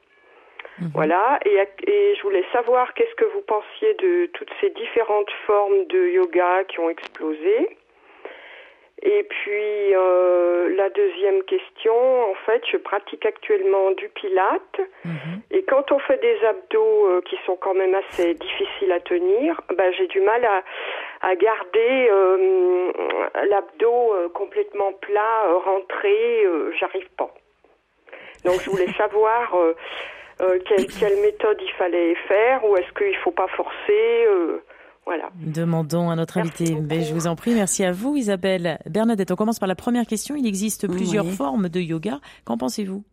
Mhm. Voilà, et, et je voulais savoir qu'est-ce que vous pensiez de toutes ces différentes formes de yoga qui ont explosé. Et puis euh, la deuxième question, en fait, je pratique actuellement du pilate. Mhm. Et quand on fait des abdos euh, qui sont quand même assez difficiles à tenir, ben, j'ai du mal à, à garder euh, l'abdos euh, complètement plat, rentré, j'arrive pas. Donc je voulais savoir euh, quelle, quelle méthode il fallait faire ou est-ce qu'il faut pas forcer. euh, voilà. Demandons à notre Merci invitée. beaucoup. Ben, je vous en prie, merci à vous Isabelle. Bernadette, on commence par la première question. Il existe plusieurs Oui. formes de yoga. Qu'en pensez-vous?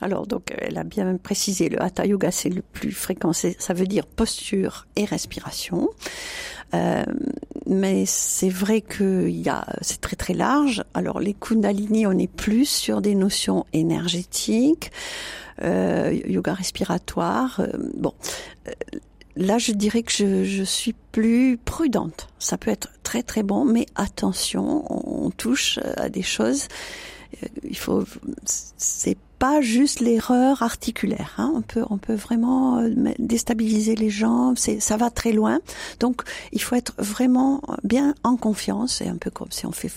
Alors, donc, elle a bien précisé, le Hatha Yoga, c'est le plus fréquent, ça veut dire posture et respiration. Euh, mais c'est vrai que il y a, c'est très très large. Alors, les Kundalini, on est plus sur des notions énergétiques, yoga respiratoire. euh, bon, euh, là, je dirais que je, je suis plus prudente. Ça peut être très très bon, mais attention, on, on touche à des choses. euh, Il faut, c'est pas juste l'erreur articulaire. Hein. On peut, on peut vraiment euh, me- déstabiliser les jambes. C'est, ça va très loin. Donc, il faut être vraiment bien en confiance. C'est un peu comme si on fait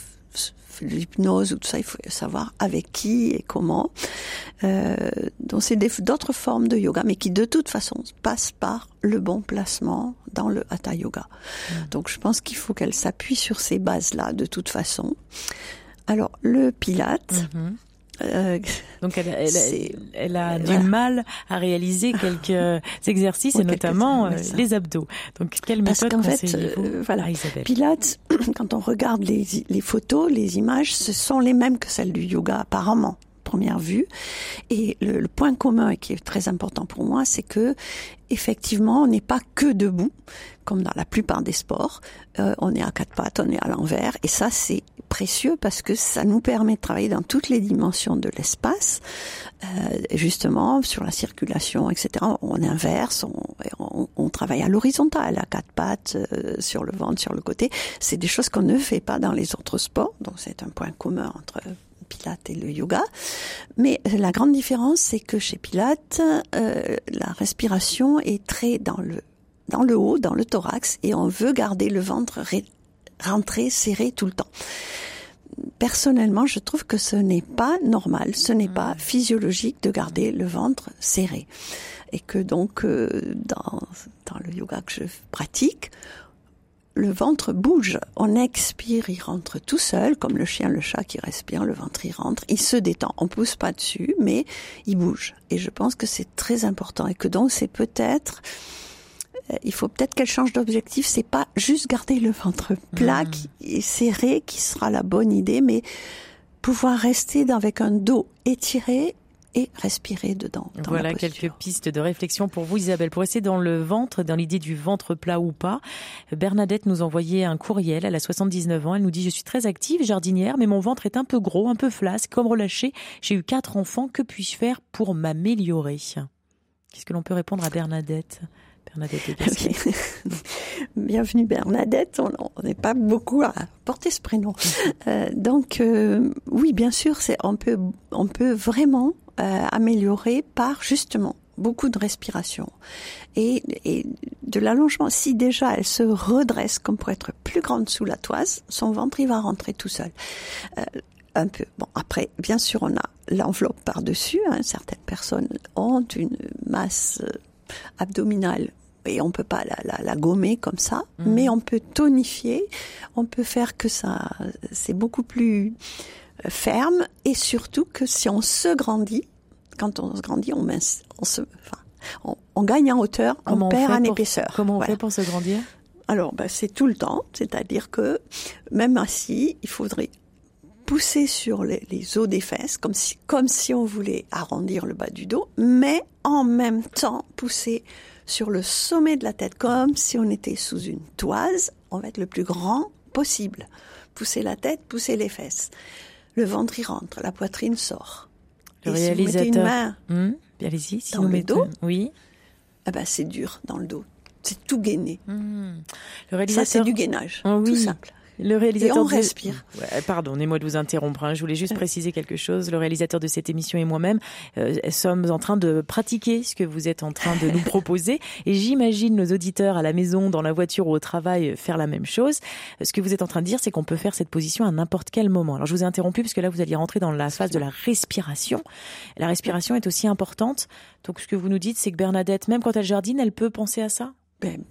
l'hypnose ou tout ça. Il faut savoir avec qui et comment. Euh, donc, c'est d'autres formes de yoga, mais qui de toute façon passent par le bon placement dans le hatha yoga. Donc, je pense qu'il faut qu'elle s'appuie sur ces bases-là de toute façon. Alors, le pilate. Mhm. Euh, Donc elle, elle- C'est- elle a du voilà. mal à réaliser quelques exercices Oui, et quelques- notamment euh, les abdos. Donc quelle Parce méthode qu'en fait, euh, voilà. Pilates, quand on regarde les, les photos, les images, ce sont les mêmes que celles du yoga apparemment première vue et le, le point commun et qui est très important pour moi c'est que effectivement on n'est pas que debout comme dans la plupart des sports Euh, on est à quatre pattes on est à l'envers et ça c'est précieux parce que ça nous permet de travailler dans toutes les dimensions de l'espace euh, justement sur la circulation etc on inverse on, on, on travaille à l'horizontale à quatre pattes euh, sur le ventre sur le côté c'est des choses qu'on ne fait pas dans les autres sports donc c'est un point commun entre Pilates et le yoga. Mais la grande différence, c'est que chez Pilates, euh, la respiration est très dans le dans le haut, dans le thorax, et on veut garder le ventre ré- rentré, serré tout le temps. Personnellement, je trouve que ce n'est pas normal, ce n'est pas physiologique de garder le ventre serré. Et que donc, euh, dans, dans le yoga que je pratique, le ventre bouge. On expire, il rentre tout seul, comme le chien, le chat qui respire, le ventre il rentre, il se détend. On pousse pas dessus, mais il bouge. Et je pense que c'est très important et que donc c'est peut-être il faut peut-être qu'elle change d'objectif. C'est pas juste garder le ventre plat Mmh. et serré qui sera la bonne idée, mais pouvoir rester avec un dos étiré et respirer dedans. dans Voilà quelques pistes de réflexion pour vous, Isabelle. Pour rester dans le ventre, dans l'idée du ventre plat ou pas, Bernadette nous envoyait un courriel. Elle a 79 ans. Elle nous dit Je suis très active, jardinière, mais mon ventre est un peu gros, un peu flasque, comme relâché. J'ai eu quatre enfants. Que puis-je faire pour m'améliorer? Qu'est-ce que l'on peut répondre à Bernadette? Bernadette de Gasquet. Bienvenue Bernadette, on n'est pas beaucoup à porter ce prénom. Euh, donc euh, oui, bien sûr, c'est on peut on peut vraiment euh, améliorer par justement beaucoup de respiration et, et de l'allongement. Si déjà elle se redresse comme pour être plus grande sous la toise, son ventre il va rentrer tout seul. Un peu. Bon, après, bien sûr, on a l'enveloppe par-dessus. Hein. Certaines personnes ont une masse abdominale et on peut pas la, la, la gommer comme ça, Mhm. mais on peut tonifier, on peut faire que ça, c'est beaucoup plus euh, ferme et surtout que si on se grandit, quand on se grandit, on, mince, on se, enfin, on, on gagne en hauteur, Comment on perd en épaisseur. Comment on Voilà. fait pour se grandir? Alors, ben, c'est tout le temps, c'est-à-dire que même assis, il faudrait pousser sur les, les os des fesses, comme si, comme si on voulait arrondir le bas du dos, mais en même temps pousser sur le sommet de la tête, comme si on était sous une toise. On va être le plus grand possible. Pousser la tête, pousser les fesses. Le ventre y rentre, la poitrine sort. Le Et si vous mettez réalisateur. une main, Hum, Allez-y, si Dans le dos Oui. eh ben, c'est dur dans le dos. C'est tout gainé. Hum. Le Ça, réalisateur. c'est du gainage. Oh oui. Tout simple. Le réalisateur Et on de- respire. Ouais, Pardonnez-moi de vous interrompre. hein. Je voulais juste Ouais. préciser quelque chose. Le réalisateur de cette émission et moi-même euh, sommes en train de pratiquer ce que vous êtes en train de nous proposer. Et j'imagine nos auditeurs à la maison, dans la voiture ou au travail euh, faire la même chose. Ce que vous êtes en train de dire, c'est qu'on peut faire cette position à n'importe quel moment. Alors je vous ai interrompu parce que là vous alliez rentrer dans la phase de la respiration. La respiration est aussi importante. Donc ce que vous nous dites, c'est que Bernadette, même quand elle jardine, elle peut penser à ça? Ben, euh,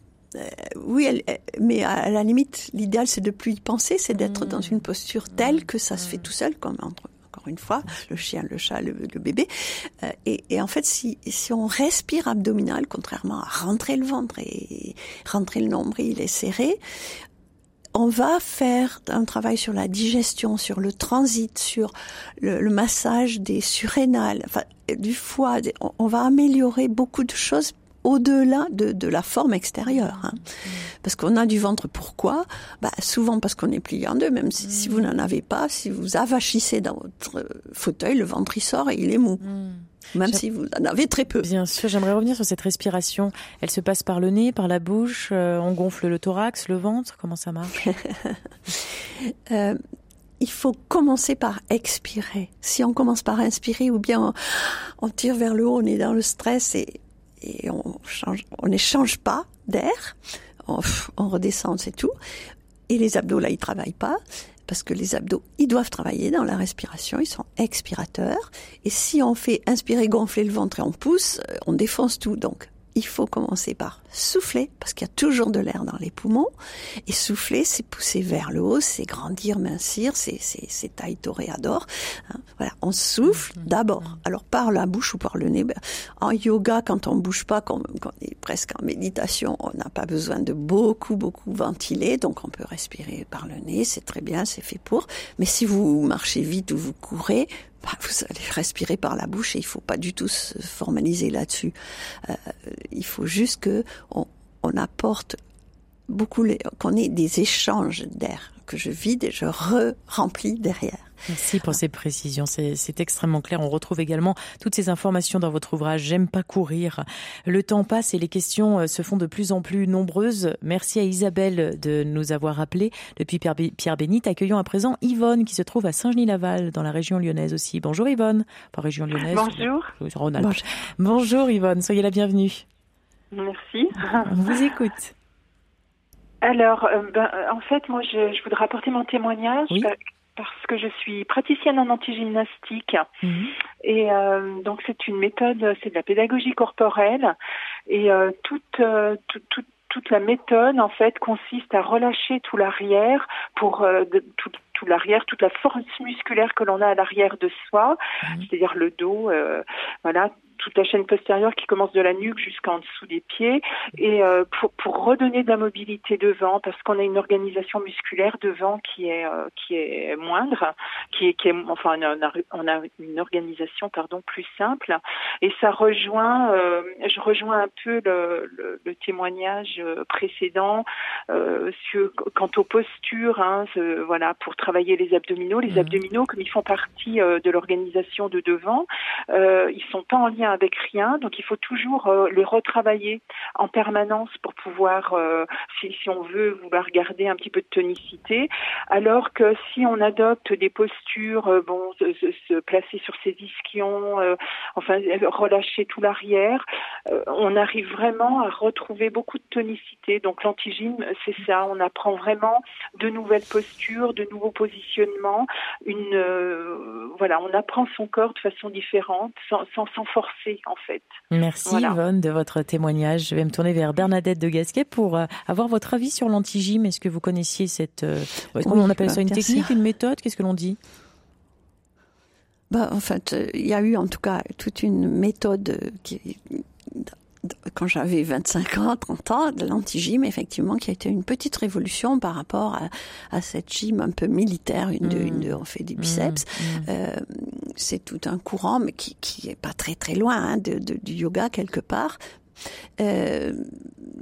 oui, elle, euh, mais à la limite, l'idéal, c'est de plus y penser, c'est d'être Mm. dans une posture telle que ça se fait tout seul, comme entre, encore une fois, le chien, le chat, le, le bébé. Euh, et, et en fait, si, si on respire abdominal, contrairement à rentrer le ventre et rentrer le nombril et serrer, on va faire un travail sur la digestion, sur le transit, sur le, le massage des surrénales, enfin, du foie. on va améliorer beaucoup de choses au-delà de, de la forme extérieure. hein. Parce qu'on a du ventre, pourquoi? Bah, Souvent parce qu'on est plié en deux, même si, si vous n'en avez pas, si vous avachissez dans votre euh, fauteuil, le ventre il sort et il est mou. Même J'ai- si vous en avez très peu. Bien sûr, j'aimerais revenir sur cette respiration. Elle se passe par le nez, par la bouche, euh, on gonfle le thorax, le ventre, comment ça marche? Euh, il faut commencer par expirer. Si on commence par inspirer ou bien on, on tire vers le haut, on est dans le stress et, et on change, n'échange pas d'air, on, on redescend, c'est tout. Et les abdos là, ils travaillent pas parce que les abdos, ils doivent travailler dans la respiration, ils sont expirateurs. Et si on fait inspirer, gonfler le ventre et on pousse, euh, on défonce tout. Donc, il faut commencer par souffler, parce qu'il y a toujours de l'air dans les poumons. Et souffler, c'est pousser vers le haut, c'est grandir, mincir, c'est, c'est, c'est taille toréador. Hein. Voilà, on souffle d'abord. Alors par la bouche ou par le nez. Ben, en yoga, quand on bouge pas, quand, quand on est presque en méditation, on n'a pas besoin de beaucoup, beaucoup ventiler. Donc on peut respirer par le nez, c'est très bien, c'est fait pour. Mais si vous marchez vite ou vous courez, bah, vous allez respirer par la bouche et il faut pas du tout se formaliser là-dessus. Euh, il faut juste que on, apporte beaucoup, qu'on ait des échanges d'air, que je vide et je re-remplis derrière. Merci pour ces précisions, c'est extrêmement clair. On retrouve également toutes ces informations dans votre ouvrage J'aime pas courir. Le temps passe et les questions euh, se font de plus en plus nombreuses. Merci à Isabelle de nous avoir appelés depuis Pierre, Bé- Pierre Bénite. Accueillons à présent Yvonne qui se trouve à Saint-Genis-Laval dans la région lyonnaise aussi. Bonjour Yvonne, pas région lyonnaise. Bonjour. Bonjour. Bonjour Yvonne, soyez la bienvenue. Merci. On vous écoute. Alors, euh, ben, en fait, moi, je, je voudrais apporter mon témoignage Oui. Pa- parce que je suis praticienne en antigymnastique Mhm. et euh, donc c'est une méthode, c'est de la pédagogie corporelle et euh, toute, euh, tout- tout- toute la méthode en fait consiste à relâcher tout l'arrière pour euh, tout, tout l'arrière, toute la force musculaire que l'on a à l'arrière de soi, mmh. c'est-à-dire le dos, euh, voilà, toute la chaîne postérieure qui commence de la nuque jusqu'en dessous des pieds. Et euh, pour, pour redonner de la mobilité devant parce qu'on a une organisation musculaire devant qui est euh, qui est moindre qui est qui est enfin on a, on a une organisation pardon plus simple. Et ça rejoint euh, je rejoins un peu le, le, le témoignage précédent sur quant aux postures hein, voilà pour travailler les abdominaux. Les mmh. abdominaux comme ils font partie de l'organisation de devant ils sont pas en lien avec rien, donc il faut toujours euh, les retravailler en permanence pour pouvoir, euh, si, on veut, vouloir garder un petit peu de tonicité, alors que si on adopte des postures, euh, bon, se, placer sur ses ischions, enfin relâcher tout l'arrière, on arrive vraiment à retrouver beaucoup de tonicité. Donc l'antigym, c'est ça, on apprend vraiment de nouvelles postures, de nouveaux positionnements, une, voilà, on apprend son corps de façon différente, sans, sans, sans forcer en fait. Merci Yvonne de votre témoignage. Je vais me tourner vers Bernadette de Gasquet pour euh, avoir votre avis sur l'antigym. Est-ce que vous connaissiez cette, euh, comment on appelle ça, une technique, une méthode? Qu'est-ce que l'on dit? Bah, en fait, euh, il y a eu en tout cas toute une méthode qui quand j'avais 25 ans, 30 ans, de l'anti-gym, effectivement, qui a été une petite révolution par rapport à, à cette gym un peu militaire, une, de, une de, on fait des biceps. Mmh, mmh. Euh, c'est tout un courant, mais qui, qui est pas très très loin hein, de, de, du yoga quelque part. Euh,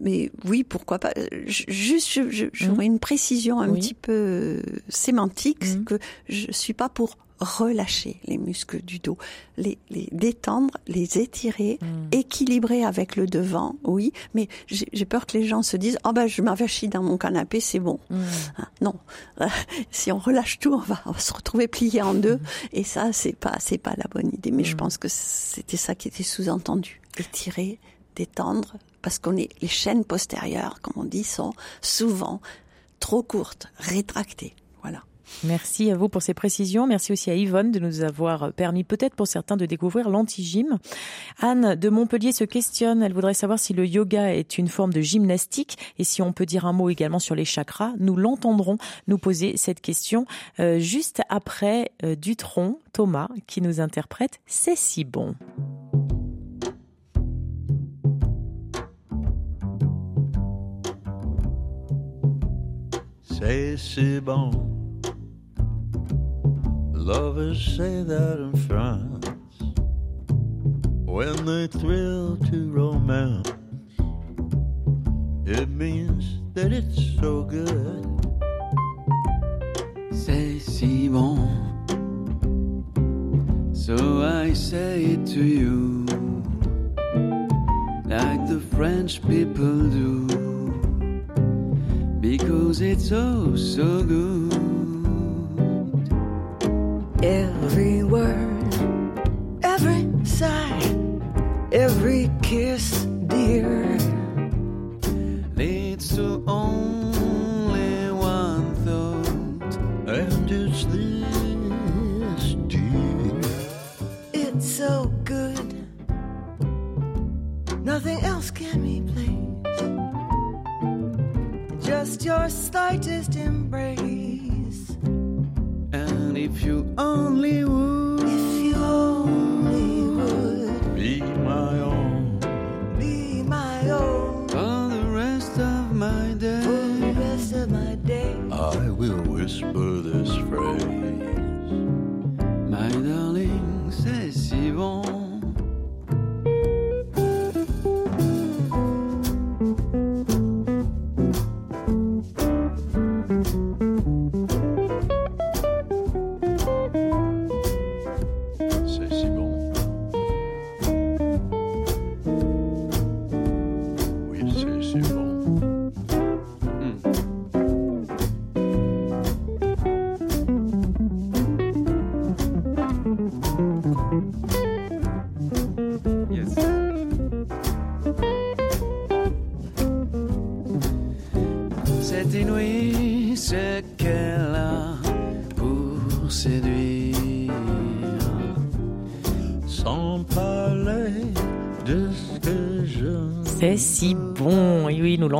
mais oui, pourquoi pas. Juste, j'aurais mmh. une précision un oui. petit peu sémantique, c'est que je suis pas pour relâcher les muscles du dos, les, les détendre, les étirer, mmh. équilibrer avec le devant, oui, mais j'ai peur que les gens se disent, oh ben je m'avachis dans mon canapé, c'est bon. Mmh. Ah, non, si on relâche tout, on va, on va, se retrouver plié en deux, mmh. et ça c'est pas c'est pas la bonne idée. Mais je pense que c'était ça qui était sous-entendu, étirer, détendre, parce qu'on est les chaînes postérieures, comme on dit, sont souvent trop courtes, rétractées. Merci à vous pour ces précisions. Merci aussi à Yvonne de nous avoir permis peut-être pour certains de découvrir l'anti-gym. Anne de Montpellier se questionne. Elle voudrait savoir si le yoga est une forme de gymnastique et si on peut dire un mot également sur les chakras. Nous l'entendrons nous poser cette question euh, juste après euh, Dutron, Thomas, qui nous interprète C'est si bon. C'est si bon. Lovers say that in France when they thrill to romance. It means that it's so good. C'est si bon. So I say it to you, like the French people do, because it's oh so good. Every word, every sigh, every kiss, dear, leads to only one thought, and it's this, dear. It's so good, nothing else can replace. Just your slightest embrace.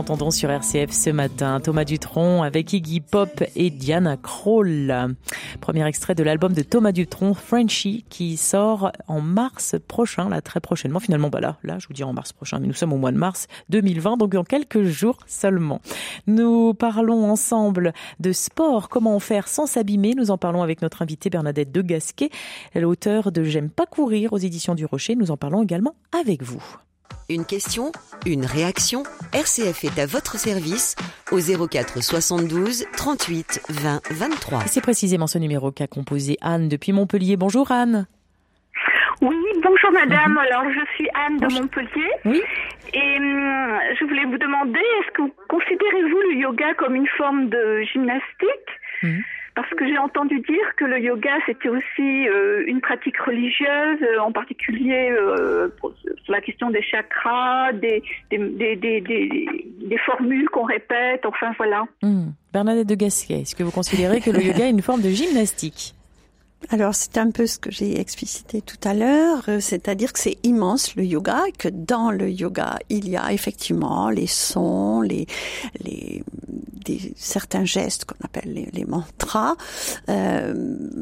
L'entendons sur RCF ce matin. Thomas Dutronc avec Iggy Pop et Diana Kroll. Premier extrait de l'album de Thomas Dutronc, Frenchy, qui sort en mars prochain, là, très prochainement. Finalement, bah là, là, je vous dis en mars prochain, mais nous sommes au mois de mars 2020, donc dans quelques jours seulement. Nous parlons ensemble de sport, comment faire sans s'abîmer. Nous en parlons avec notre invitée Bernadette de Gasquet, l'auteur de J'aime pas courir aux éditions du Rocher. Nous en parlons également avec vous. Une question, une réaction RCF est à votre service au 04 72 38 20 23. C'est précisément ce numéro qu'a composé Anne depuis Montpellier. Bonjour Anne. Oui, bonjour madame. Alors je suis Anne de Montpellier. Oui. Et hum, je voulais vous demander, est-ce que vous considérez-vous le yoga comme une forme de gymnastique? Mhm. Parce que j'ai entendu dire que le yoga c'était aussi euh, une pratique religieuse, euh, en particulier euh, sur la question des chakras, des, des formules qu'on répète, enfin voilà. Hmm. Bernadette de Gasquet, est-ce que vous considérez que le yoga est une forme de gymnastique? Alors c'est un peu ce que j'ai explicité tout à l'heure, euh, c'est-à-dire que c'est immense le yoga, que dans le yoga il y a effectivement les sons, les, les des, certains gestes qu'on appelle les, les mantras, euh,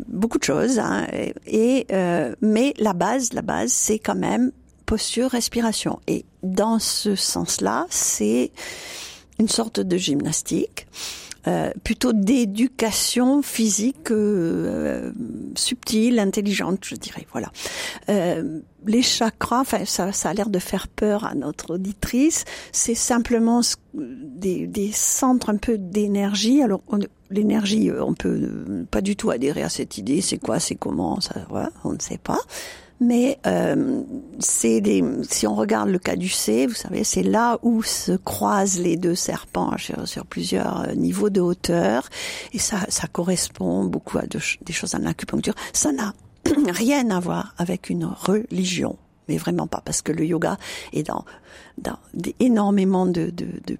beaucoup de choses. Hein, et, euh, mais la base, la base, c'est quand même posture, respiration. Et dans ce sens-là, c'est une sorte de gymnastique. Euh, plutôt d'éducation physique euh, subtile, intelligente, je dirais. Voilà. Euh, les chakras, enfin ça, ça a l'air de faire peur à notre auditrice. C'est simplement des, des centres un peu d'énergie. Alors l'énergie, euh, on peut euh, pas du tout adhérer à cette idée. C'est quoi, c'est comment, ça, voilà, on ne sait pas. Mais euh, c'est des, si on regarde le cas du C, vous savez, c'est là où se croisent les deux serpents sur, plusieurs euh, niveaux de hauteur, et ça, ça correspond beaucoup à des choses en acupuncture. Ça n'a rien à voir avec une religion, mais vraiment pas, parce que le yoga est dans, dans énormément de,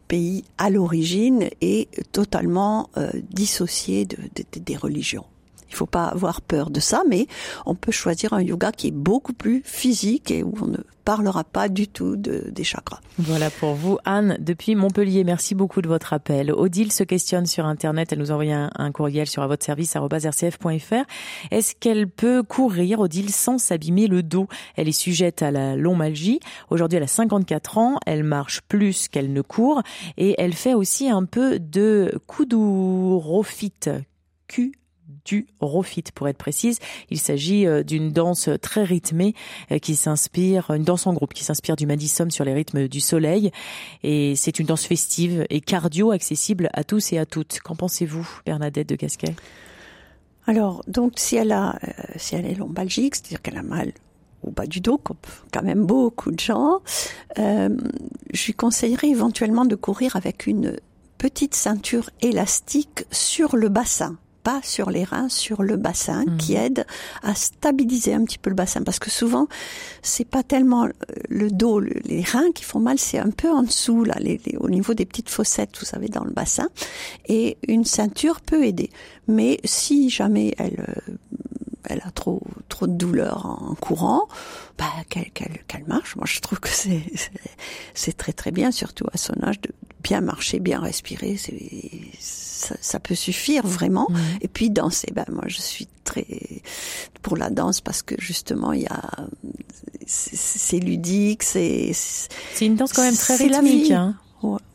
pays à l'origine et totalement euh, dissocié de, de- de- des religions. Il faut pas avoir peur de ça, mais on peut choisir un yoga qui est beaucoup plus physique et où on ne parlera pas du tout de, des chakras. Voilà pour vous, Anne, depuis Montpellier. Merci beaucoup de votre appel. Odile se questionne sur Internet. Elle nous a envoyé un, courriel sur à votre service rcf.fr. Est-ce qu'elle peut courir, Odile, sans s'abîmer le dos? Elle est sujette à la lombalgie. Aujourd'hui, elle a 54 ans. Elle marche plus qu'elle ne court. Et elle fait aussi un peu de kudurofit. Q du rofit pour être précise. Il s'agit euh, d'une danse très rythmée euh, qui s'inspire, une danse en groupe qui s'inspire du Madison sur les rythmes du soleil. Et c'est une danse festive et cardio accessible à tous et à toutes. Qu'en pensez-vous, Bernadette de Casquet? Alors, donc, si elle a, euh, si elle est lombalgique, c'est-à-dire qu'elle a mal au bas du dos, comme quand même beaucoup de gens, je lui conseillerais éventuellement de courir avec une petite ceinture élastique sur le bassin pas sur les reins, sur le bassin, Mhm. qui aide à stabiliser un petit peu le bassin. Parce que souvent, c'est pas tellement le dos, le- les reins qui font mal, c'est un peu en dessous, là, les- les- au niveau des petites fossettes, vous savez, dans le bassin. Et une ceinture peut aider. Mais si jamais elle, euh, elle a trop trop de douleur en courant, bah qu'elle qu'elle qu'elle marche. Moi, je trouve que c'est c'est- c'est très très bien, surtout à son âge, de bien marcher, bien respirer. C'est ça, ça peut suffire vraiment. Et puis danser. Ben moi, je suis très pour la danse parce que justement, il y a c'est ludique, c'est C'est une danse quand même très rythmique. Hein.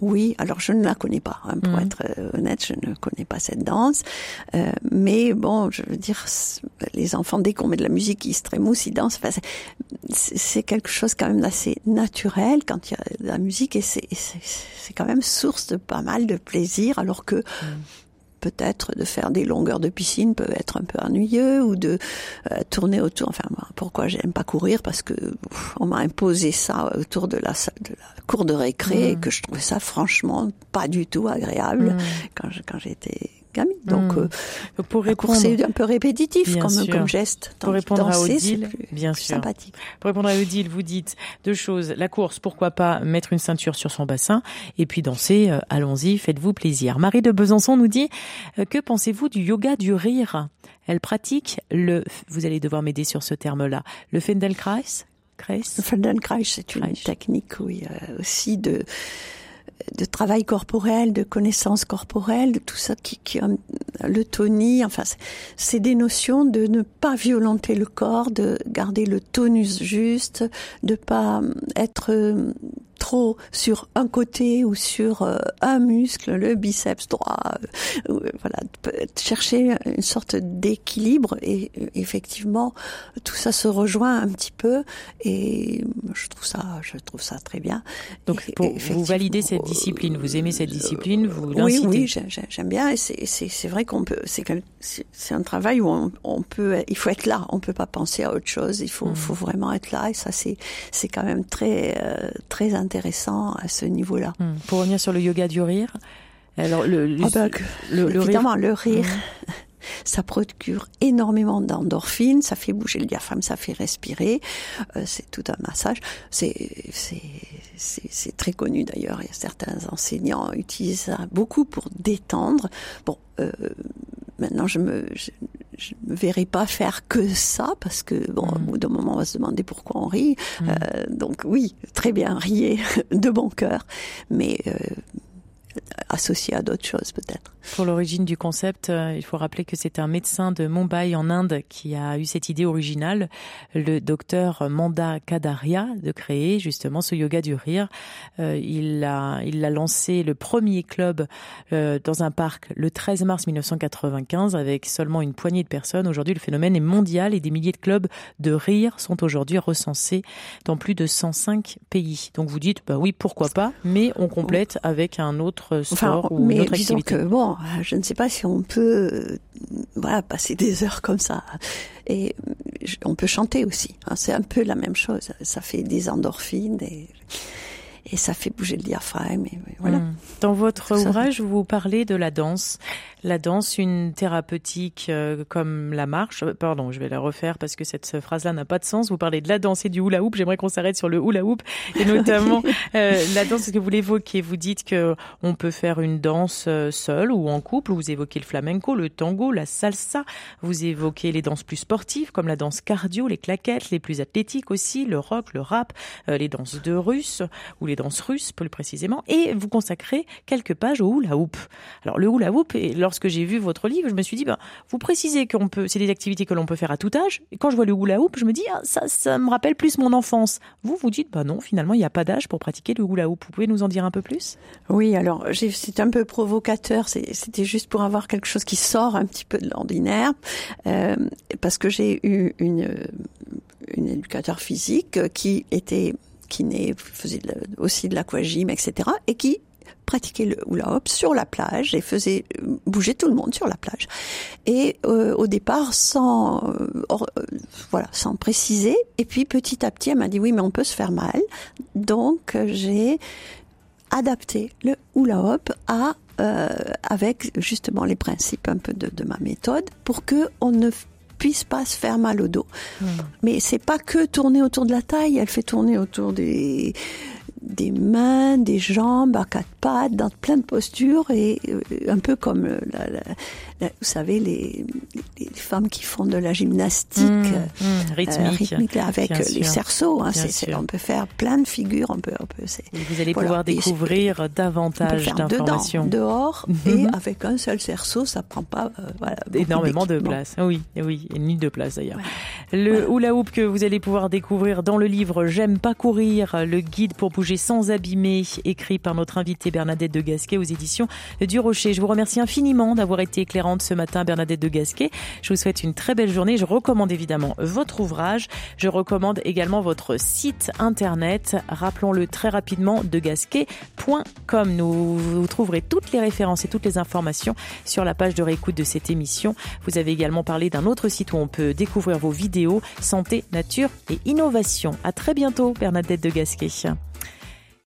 Oui, alors je ne la connais pas, hein, pour Mhm. être euh, honnête, je ne connais pas cette danse. Euh, mais bon, je veux dire, les enfants, dès qu'on met de la musique, ils se trémoussent, ils dansent. Enfin, c'est- quelque chose quand même d'assez naturel quand il y a de la musique et c'est quand même source de pas mal de plaisir, alors que peut-être de faire des longueurs de piscine peut être un peu ennuyeux ou de euh, tourner autour. Enfin, moi, pourquoi j'aime pas courir Parce que pff, on m'a imposé ça autour de la, salle- de la cour de récré et Mm. que je trouvais ça franchement pas du tout agréable Mm. quand je- quand j'étais Donc, Mm. euh, pour répondre, c'est un peu répétitif comme, geste. Pour répondre à danser, Odile, plus- bien plus sûr. sympathique. Pour répondre à Odile, vous dites deux choses. La course, pourquoi pas mettre une ceinture sur son bassin Et puis danser, euh, allons-y, faites-vous plaisir. Marie de Besançon nous dit euh, Que pensez-vous du yoga du rire? Elle pratique le, vous allez devoir m'aider sur ce terme-là, le Feldenkrais? Feldenkrais. Feldenkrais, c'est une technique, oui, euh, aussi de de travail corporel, de connaissance corporelle, de tout ça qui, qui le tonie. Enfin, c'est des notions de ne pas violenter le corps, de garder le tonus juste, de pas être trop sur un côté ou sur euh, un muscle, le biceps droit, euh, voilà, chercher une sorte d'équilibre et euh, effectivement tout ça se rejoint un petit peu et je trouve ça, je trouve ça très bien. Donc pour, vous validez cette discipline, vous aimez cette discipline, vous l'incitez. Oui, oui, j'aime bien et c'est vrai qu'on peut, c'est c'est un travail où on, on, peut, il faut être là, on peut pas penser à autre chose, il faut, mmh. faut vraiment être là et ça c'est c'est quand même très très intéressant intéressant à ce niveau-là. Hmm. Pour revenir sur le yoga du rire, alors le, le, ah bah, évidemment rire... le rire. Hmm. Ça procure énormément d'endorphines, ça fait bouger le diaphragme, ça fait respirer. Euh, c'est tout un massage. C'est très connu d'ailleurs. Certains enseignants utilisent ça beaucoup pour détendre. Bon, euh, maintenant je me je ne verrai pas faire que ça parce que bon, au mm. bout d'un moment, on va se demander pourquoi on rit. Mm. Euh, donc oui, très bien, riez de bon cœur, mais euh, associé à d'autres choses peut-être. Pour l'origine du concept, euh, il faut rappeler que c'est un médecin de Mumbai en Inde qui a eu cette idée originale, le docteur Manda Kadaria, de créer justement ce yoga du rire. Euh, il a, il a lancé le premier club euh, dans un parc le 13 mars 1995 avec seulement une poignée de personnes. Aujourd'hui, le phénomène est mondial et des milliers de clubs de rire sont aujourd'hui recensés dans plus de 105 pays. Donc vous dites, bah oui, pourquoi pas, mais on complète avec un autre sport ou une autre activité. Que, bon, euh, je ne sais pas si on peut euh, voilà passer des heures comme ça et on peut chanter aussi hein, c'est un peu la même chose ça fait des endorphines et et ça fait bouger le diaphragme. Et voilà. Hmm. Dans votre ouvrage, vous parlez de la danse. La danse, une thérapeutique euh, comme la marche. Euh, pardon, je vais la refaire parce que cette phrase-là n'a pas de sens. Vous parlez de la danse et du hula hoop. J'aimerais qu'on s'arrête sur le hula hoop et notamment euh, la danse que vous l'évoquez. Vous dites que on peut faire une danse seule ou en couple. Vous évoquez le flamenco, le tango, la salsa. Vous évoquez les danses plus sportives comme la danse cardio, les claquettes, les plus athlétiques aussi, le rock, le rap, les danses de russe ou les danse russe plus précisément, et vous consacrez quelques pages au hula hoop. Alors le hula hoop, et lorsque j'ai vu votre livre, je me suis dit, ben, vous précisez qu'on peut, c'est des activités que l'on peut faire à tout âge. Et quand je vois le hula hoop, je me dis, ah, ça, ça me rappelle plus mon enfance. Vous, vous dites, bah non, finalement, il n'y a pas d'âge pour pratiquer le hula hoop. Vous pouvez nous en dire un peu plus? Oui, alors c'est un peu provocateur. C'était juste pour avoir quelque chose qui sort un petit peu de l'ordinaire, euh, parce que j'ai eu une éducateur physique qui était qui faisait aussi de l'aquagym, etc. et qui pratiquait le hula hoop sur la plage et faisait bouger tout le monde sur la plage. Et euh, au départ, sans euh, euh, voilà, sans préciser. Et puis petit à petit, elle m'a dit oui, mais on peut se faire mal. Donc j'ai adapté le hula hoop à avec justement les principes un peu de, de ma méthode pour que on ne puisse pas se faire mal au dos. Hmm. Mais c'est pas que tourner autour de la taille, elle fait tourner autour des des mains, des jambes à quatre pattes, dans plein de postures et euh, un peu comme la, la, vous savez les, les, femmes qui font de la gymnastique mmh, mmh, euh, rythmique, avec les cerceaux. Hein, on peut faire plein de figures. On peut, on peut vous allez pouvoir découvrir davantage d'informations dehors mmh. et avec un seul cerceau, ça prend pas voilà, énormément de place. Oui, oui, une nuit de place d'ailleurs. Le hula hoop que vous allez pouvoir découvrir dans le livre J'aime pas courir, le guide pour bouger sans abîmer, écrit par notre invitée Bernadette de Gasquet aux éditions du Rocher. Je vous remercie infiniment d'avoir été ce matin, Bernadette de Gasquet. Je vous souhaite une très belle journée. Je recommande évidemment votre ouvrage. Je recommande également votre site internet. Rappelons-le très rapidement de gasquet.com. Nous vous trouverez toutes les références et toutes les informations sur la page de réécoute de cette émission. Vous avez également parlé d'un autre site où on peut découvrir vos vidéos santé, nature et innovation. À très bientôt, Bernadette de Gasquet.